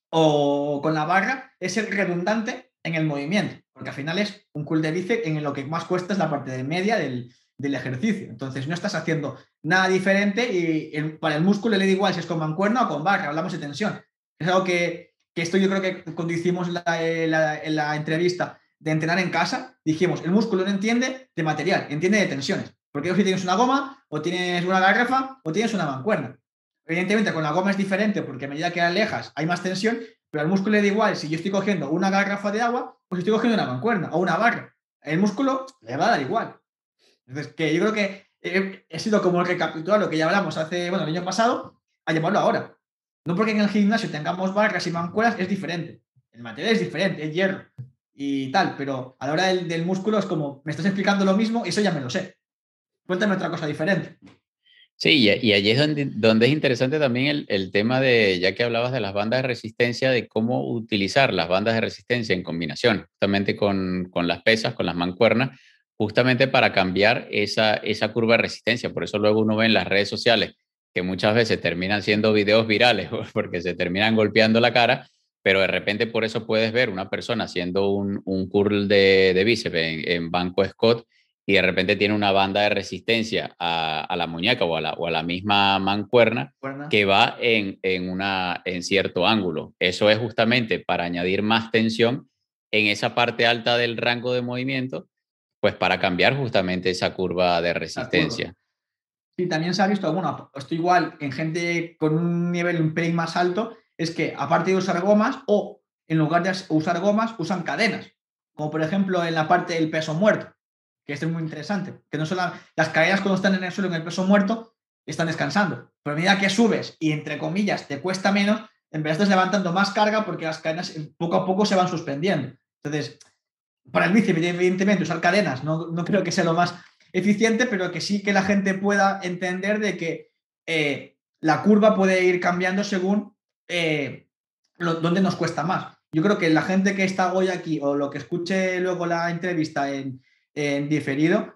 o con la barra, es redundante en el movimiento, porque al final es un cool de bíceps en lo que más cuesta es la parte de media del, ejercicio. Entonces no estás haciendo nada diferente y para el músculo le da igual si es con mancuerna o con barra, hablamos de tensión. Es algo que, esto yo creo que cuando hicimos la, eh, la, la entrevista de entrenar en casa, dijimos, el músculo no entiende de material, entiende de tensiones. Porque si tienes una goma, o tienes una garrafa, o tienes una mancuerna. Evidentemente, con la goma es diferente porque a medida que alejas hay más tensión, pero al músculo le da igual si yo estoy cogiendo una garrafa de agua o si estoy cogiendo una mancuerna o una barra. El músculo le va a dar igual. Entonces, que yo creo que he, sido como recapitular lo que ya hablamos hace, bueno, el año pasado, a llevarlo ahora. No porque en el gimnasio tengamos barras y mancuernas es diferente. El material es diferente, es hierro y tal, pero a la hora del músculo es como, me estás explicando lo mismo y eso ya me lo sé. Cuéntame otra cosa diferente. Sí, y, allí es donde, es interesante también el, tema de, ya que hablabas de las bandas de resistencia, de cómo utilizar las bandas de resistencia en combinación, justamente con, las pesas, con las mancuernas, justamente para cambiar esa, esa curva de resistencia. Por eso luego uno ve en las redes sociales que muchas veces terminan siendo videos virales porque se terminan golpeando la cara, pero de repente por eso puedes ver una persona haciendo un, un curl de, de bíceps en, en banco Scott y de repente tiene una banda de resistencia a, la muñeca o a la, o a la misma mancuerna que va en, en, una, en cierto ángulo. Eso es justamente para añadir más tensión en esa parte alta del rango de movimiento, pues para cambiar justamente esa curva de resistencia. Sí, también se ha visto, bueno, esto igual en gente con un nivel un pelín más alto, es que aparte de usar gomas o en lugar de usar gomas, usan cadenas, como por ejemplo en la parte del peso muerto que esto es muy interesante, que no solo las cadenas cuando están en el suelo en el peso muerto están descansando, pero a medida que subes y entre comillas te cuesta menos, en verdad estás levantando más carga porque las cadenas poco a poco se van suspendiendo. Entonces, para el bíceps, evidentemente, usar cadenas no, no creo que sea lo más eficiente, pero que sí que la gente pueda entender de que eh, la curva puede ir cambiando según eh, dónde nos cuesta más. Yo creo que la gente que está hoy aquí o lo que escuche luego la entrevista en, en diferido,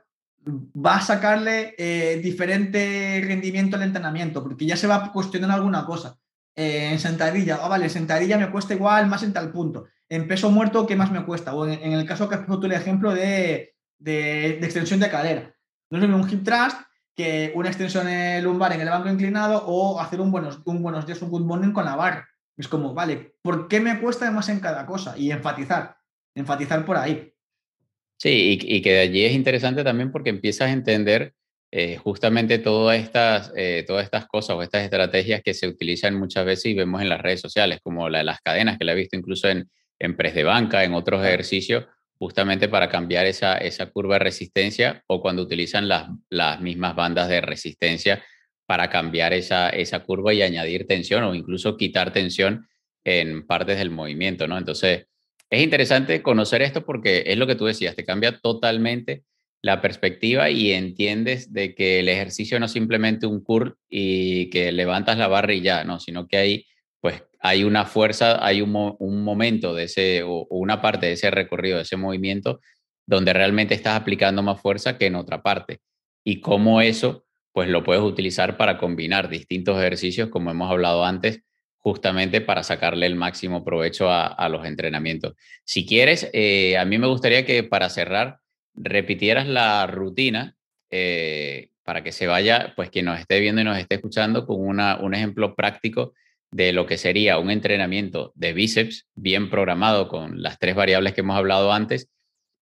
va a sacarle eh, diferente rendimiento al entrenamiento, porque ya se va a cuestionar alguna cosa. Eh, en sentadilla, ah, vale, sentadilla me cuesta igual, más en tal punto. En peso muerto, ¿qué más me cuesta? O en, el caso que has puesto el ejemplo de, de, extensión de cadera. No es un hip thrust que una extensión lumbar en el banco inclinado o hacer un buenos, un buenos días, un good morning con la barra. Es como, vale, ¿por qué me cuesta más en cada cosa? Y enfatizar, enfatizar por ahí. Sí, y, que de allí es interesante también porque empiezas a entender eh, justamente todas estas, eh, todas estas cosas o estas estrategias que se utilizan muchas veces y vemos en las redes sociales, como la de las cadenas, que la he visto incluso en, en press de banca, en otros ejercicios, justamente para cambiar esa, esa curva de resistencia o cuando utilizan las, las mismas bandas de resistencia para cambiar esa, esa curva y añadir tensión o incluso quitar tensión en partes del movimiento, ¿no? Entonces, es interesante conocer esto porque es lo que tú decías, te cambia totalmente la perspectiva y entiendes de que el ejercicio no es simplemente un curl y que levantas la barra y ya, no, sino que hay, pues, hay una fuerza, hay un, momento de ese, o, una parte de ese recorrido, de ese movimiento, donde realmente estás aplicando más fuerza que en otra parte. Y cómo eso, pues, lo puedes utilizar para combinar distintos ejercicios, como hemos hablado antes, justamente para sacarle el máximo provecho a, los entrenamientos. Si quieres, eh, a mí me gustaría que para cerrar repitieras la rutina eh, para que se vaya, pues quien nos esté viendo y nos esté escuchando con una, un ejemplo práctico de lo que sería un entrenamiento de bíceps bien programado con las tres variables que hemos hablado antes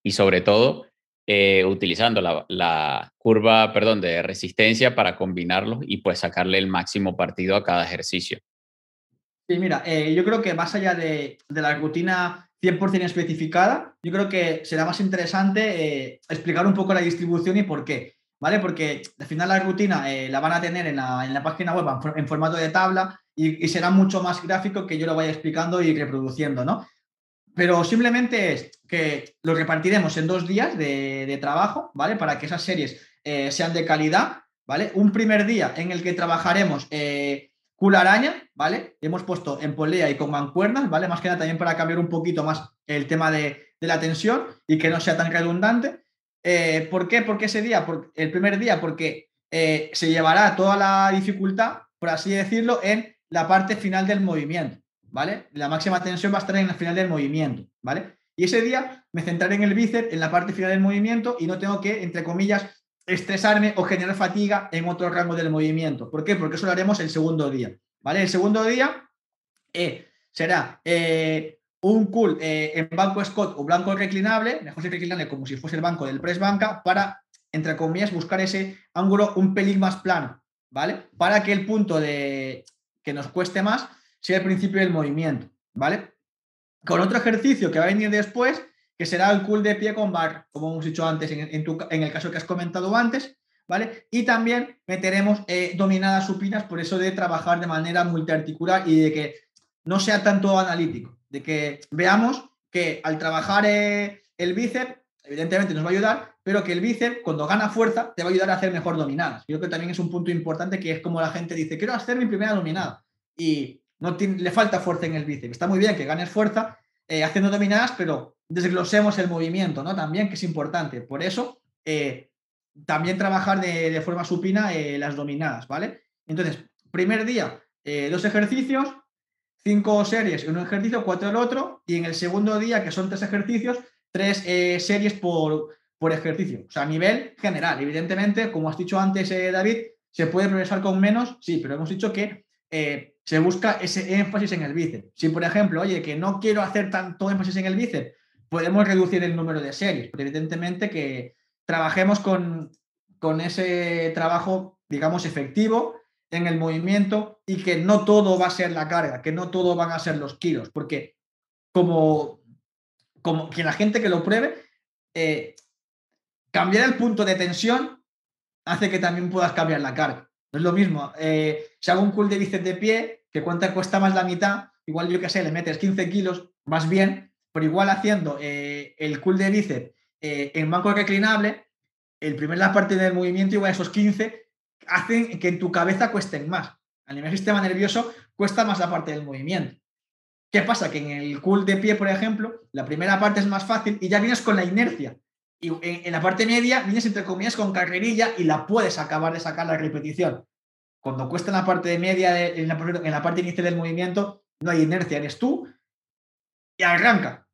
y sobre todo eh, utilizando la, la, curva, perdón, de resistencia para combinarlos y pues sacarle el máximo partido a cada ejercicio. Mira, eh, yo creo que más allá de, la rutina 100% especificada, yo creo que será más interesante eh, explicar un poco la distribución y por qué. ¿vale? Porque al final la rutina eh, la van a tener en la, página web en formato de tabla y, será mucho más gráfico que yo lo vaya explicando y reproduciendo, ¿no? Pero simplemente es que lo repartiremos en dos días de, trabajo, ¿vale? Para que esas series eh, sean de calidad, ¿vale? Un primer día en el que trabajaremos araña, ¿vale? Hemos puesto en polea y con mancuernas, ¿vale? Más que nada también para cambiar un poquito más el tema de, la tensión y que no sea tan redundante. Eh, ¿Por qué? Porque ese día, el primer día, porque eh, se llevará toda la dificultad, por así decirlo, en la parte final del movimiento, ¿vale? La máxima tensión va a estar en la final del movimiento, ¿vale? Y ese día me centraré en el bíceps, en la parte final del movimiento y no tengo que, entre comillas, estresarme o generar fatiga en otro rango del movimiento. ¿Por qué? Porque eso lo haremos el segundo día. ¿Vale? El segundo día eh, será eh, un cool eh, en banco Scott o blanco reclinable, mejor si reclinable como si fuese el banco del press banca, para, entre comillas, buscar ese ángulo un pelín más plano, ¿vale? Para que el punto de que nos cueste más sea el principio del movimiento, ¿vale? Con otro ejercicio que va a venir después, que será el cool de pie con bar, como hemos dicho antes en, el caso que has comentado antes, ¿vale? Y también meteremos eh, dominadas supinas, por eso de trabajar de manera multiarticular y de que no sea tanto analítico, de que veamos que al trabajar eh, el bíceps, evidentemente nos va a ayudar, pero que el bíceps cuando gana fuerza te va a ayudar a hacer mejor dominadas. Creo que también es un punto importante que es como la gente dice, quiero hacer mi primera dominada y no le falta fuerza en el bíceps. Está muy bien que ganes fuerza eh, haciendo dominadas, pero desglosemos el movimiento, ¿no? También, que es importante. Por eso, eh, también trabajar de, forma supina eh, las dominadas, ¿vale? Entonces, primer día, dos ejercicios, cinco series en un ejercicio, cuatro el otro, y en el segundo día, que son tres ejercicios, tres series por, por, ejercicio. O sea, a nivel general. Evidentemente, como has dicho antes, David, se puede progresar con menos, sí, pero hemos dicho que se busca ese énfasis en el bíceps. Si, por ejemplo, oye, que no quiero hacer tanto énfasis en el bíceps, podemos reducir el número de series, pero evidentemente que trabajemos con, con ese trabajo, digamos, efectivo en el movimiento y que no todo va a ser la carga, que no todo van a ser los kilos, porque como, como que la gente que lo pruebe, eh, cambiar el punto de tensión hace que también puedas cambiar la carga. No es lo mismo. Eh, si hago un cool de bíceps de pie, que cuenta cuesta más la mitad, igual yo que sé, le metes 15 kilos, más bien, pero igual haciendo eh, el cool de bíceps eh, en banco reclinable, el primer la parte del movimiento, igual esos 15, hacen que en tu cabeza cuesten más. A nivel sistema nervioso, cuesta más la parte del movimiento. ¿Qué pasa? Que en el cool de pie, por ejemplo, la primera parte es más fácil y ya vienes con la inercia. Y en, la parte media vienes entre comillas con carrerilla y la puedes acabar de sacar la repetición. Cuando cuesta en la parte de media, en, la, parte inicial del movimiento, no hay inercia, eres tú y arranca.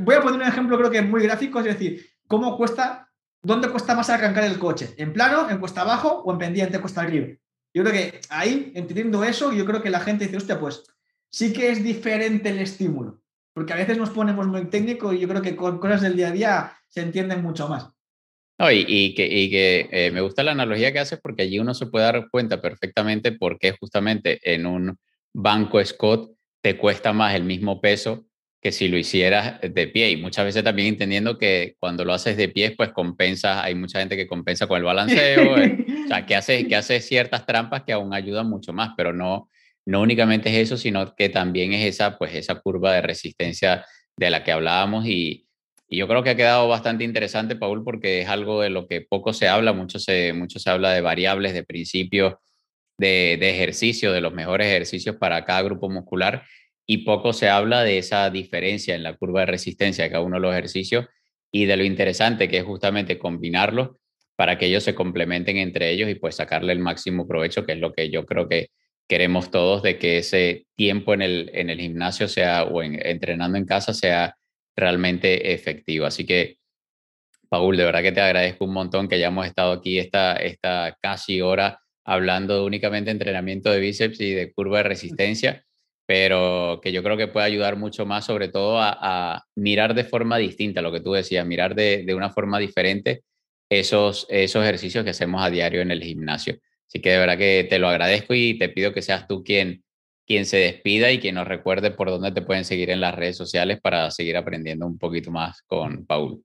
voy a poner un ejemplo, creo que muy gráfico, es decir, ¿cómo cuesta, dónde cuesta más arrancar el coche? ¿En plano, en cuesta abajo o en pendiente, cuesta arriba? Yo creo que ahí, entendiendo eso, yo creo que la gente dice, hostia, pues sí que es diferente el estímulo, porque a veces nos ponemos muy técnico y yo creo que con cosas del día a día se entienden mucho más. y, que, eh, me gusta la analogía que haces porque allí uno se puede dar cuenta perfectamente por qué justamente en un banco Scott te cuesta más el mismo peso que si lo hicieras de pie. Y muchas veces también entendiendo que cuando lo haces de pie, pues compensa, hay mucha gente que compensa con el balanceo, eh, o sea, que hace, que hace ciertas trampas que aún ayudan mucho más, pero no, no únicamente es eso, sino que también es esa, pues esa curva de resistencia de la que hablábamos y, y yo creo que ha quedado bastante interesante, Paul, porque es algo de lo que poco se habla, mucho se, se habla de variables, de principios, de, ejercicio, de los mejores ejercicios para cada grupo muscular y poco se habla de esa diferencia en la curva de resistencia de cada uno de los ejercicios y de lo interesante que es justamente combinarlos para que ellos se complementen entre ellos y pues sacarle el máximo provecho, que es lo que yo creo que queremos todos, de que ese tiempo en el, en el gimnasio sea o en, entrenando en casa sea realmente efectivo. Así que, Paul, de verdad que te agradezco un montón que hayamos estado aquí esta, esta casi hora hablando únicamente de entrenamiento de bíceps y de curva de resistencia, pero que yo creo que puede ayudar mucho más, sobre todo a, mirar de forma distinta, lo que tú decías, mirar de, de, una forma diferente esos, esos ejercicios que hacemos a diario en el gimnasio. Así que de verdad que te lo agradezco y te pido que seas tú quien, quien se despida y quien nos recuerde por dónde te pueden seguir en las redes sociales para seguir aprendiendo un poquito más con Paul.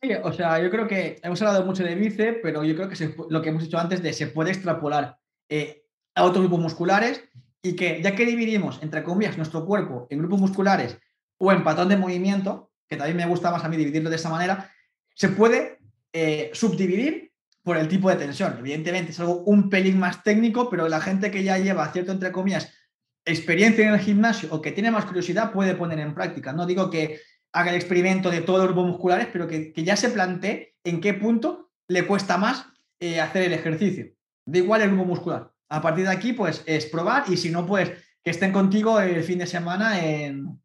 Sí, o sea, yo creo que hemos hablado mucho de bíceps, pero yo creo que lo que hemos dicho antes de se puede extrapolar eh, a otros grupos musculares y que ya que dividimos, entre comillas, nuestro cuerpo en grupos musculares o en patrón de movimiento, que también me gusta más a mí dividirlo de esa manera, se puede eh, subdividir por el tipo de tensión. Evidentemente es algo un pelín más técnico, pero la gente que ya lleva cierto, entre comillas, experiencia en el gimnasio o que tiene más curiosidad puede poner en práctica. No digo que haga el experimento de todos los grupos musculares, pero que, ya se plantee en qué punto le cuesta más eh, hacer el ejercicio. Da igual el grupo muscular. A partir de aquí, pues es probar y si no, pues que estén contigo el fin de semana en,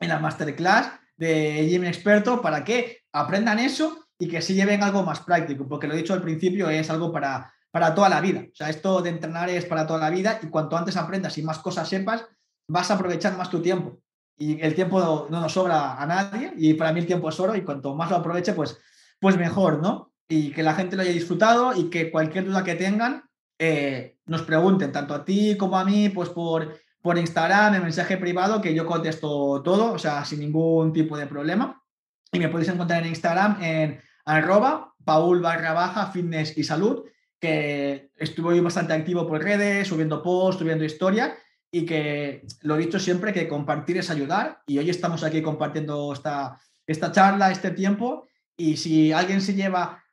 en la masterclass de Gym Experto para que aprendan eso y que se lleven algo más práctico, porque lo he dicho al principio, es algo para, para toda la vida. O sea, esto de entrenar es para toda la vida y cuanto antes aprendas y más cosas sepas, vas a aprovechar más tu tiempo. Y el tiempo no, nos sobra a nadie y para mí el tiempo es oro y cuanto más lo aproveche, pues, pues mejor, ¿no? Y que la gente lo haya disfrutado y que cualquier duda que tengan eh, nos pregunten, tanto a ti como a mí, pues por, por Instagram, en mensaje privado, que yo contesto todo, o sea, sin ningún tipo de problema. Y me podéis encontrar en Instagram en arroba paul barra baja fitness y salud, que estuve bastante activo por redes, subiendo posts, subiendo historias y que lo he dicho siempre que compartir es ayudar y hoy estamos aquí compartiendo esta, esta charla, este tiempo y si alguien se lleva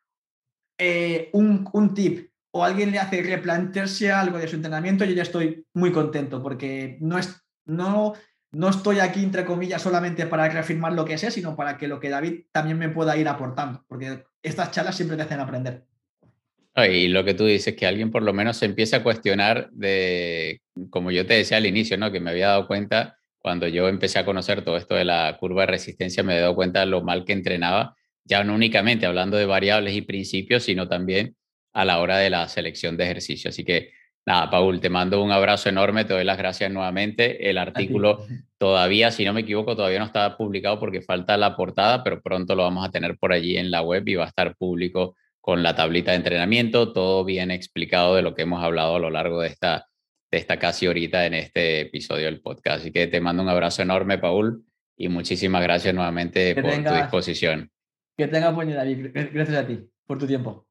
eh, un, un tip o alguien le hace replantearse algo de su entrenamiento, yo ya estoy muy contento porque no, es, no, no estoy aquí, entre comillas, solamente para reafirmar lo que sé, sino para que lo que David también me pueda ir aportando, porque estas charlas siempre te hacen aprender. Y lo que tú dices, que alguien por lo menos se empiece a cuestionar de, como yo te decía al inicio, ¿no? que me había dado cuenta cuando yo empecé a conocer todo esto de la curva de resistencia, me he dado cuenta de lo mal que entrenaba, ya no únicamente hablando de variables y principios, sino también a la hora de la selección de ejercicio. Así que nada, Paul, te mando un abrazo enorme, te doy las gracias nuevamente. El artículo todavía, si no me equivoco, todavía no está publicado porque falta la portada, pero pronto lo vamos a tener por allí en la web y va a estar público con la tablita de entrenamiento, todo bien explicado de lo que hemos hablado a lo largo de esta, de esta casi horita en este episodio del podcast. Así que te mando un abrazo enorme, Paul, y muchísimas gracias nuevamente por tu disposición. Que tengas buen día, David. Gracias a ti por tu tiempo.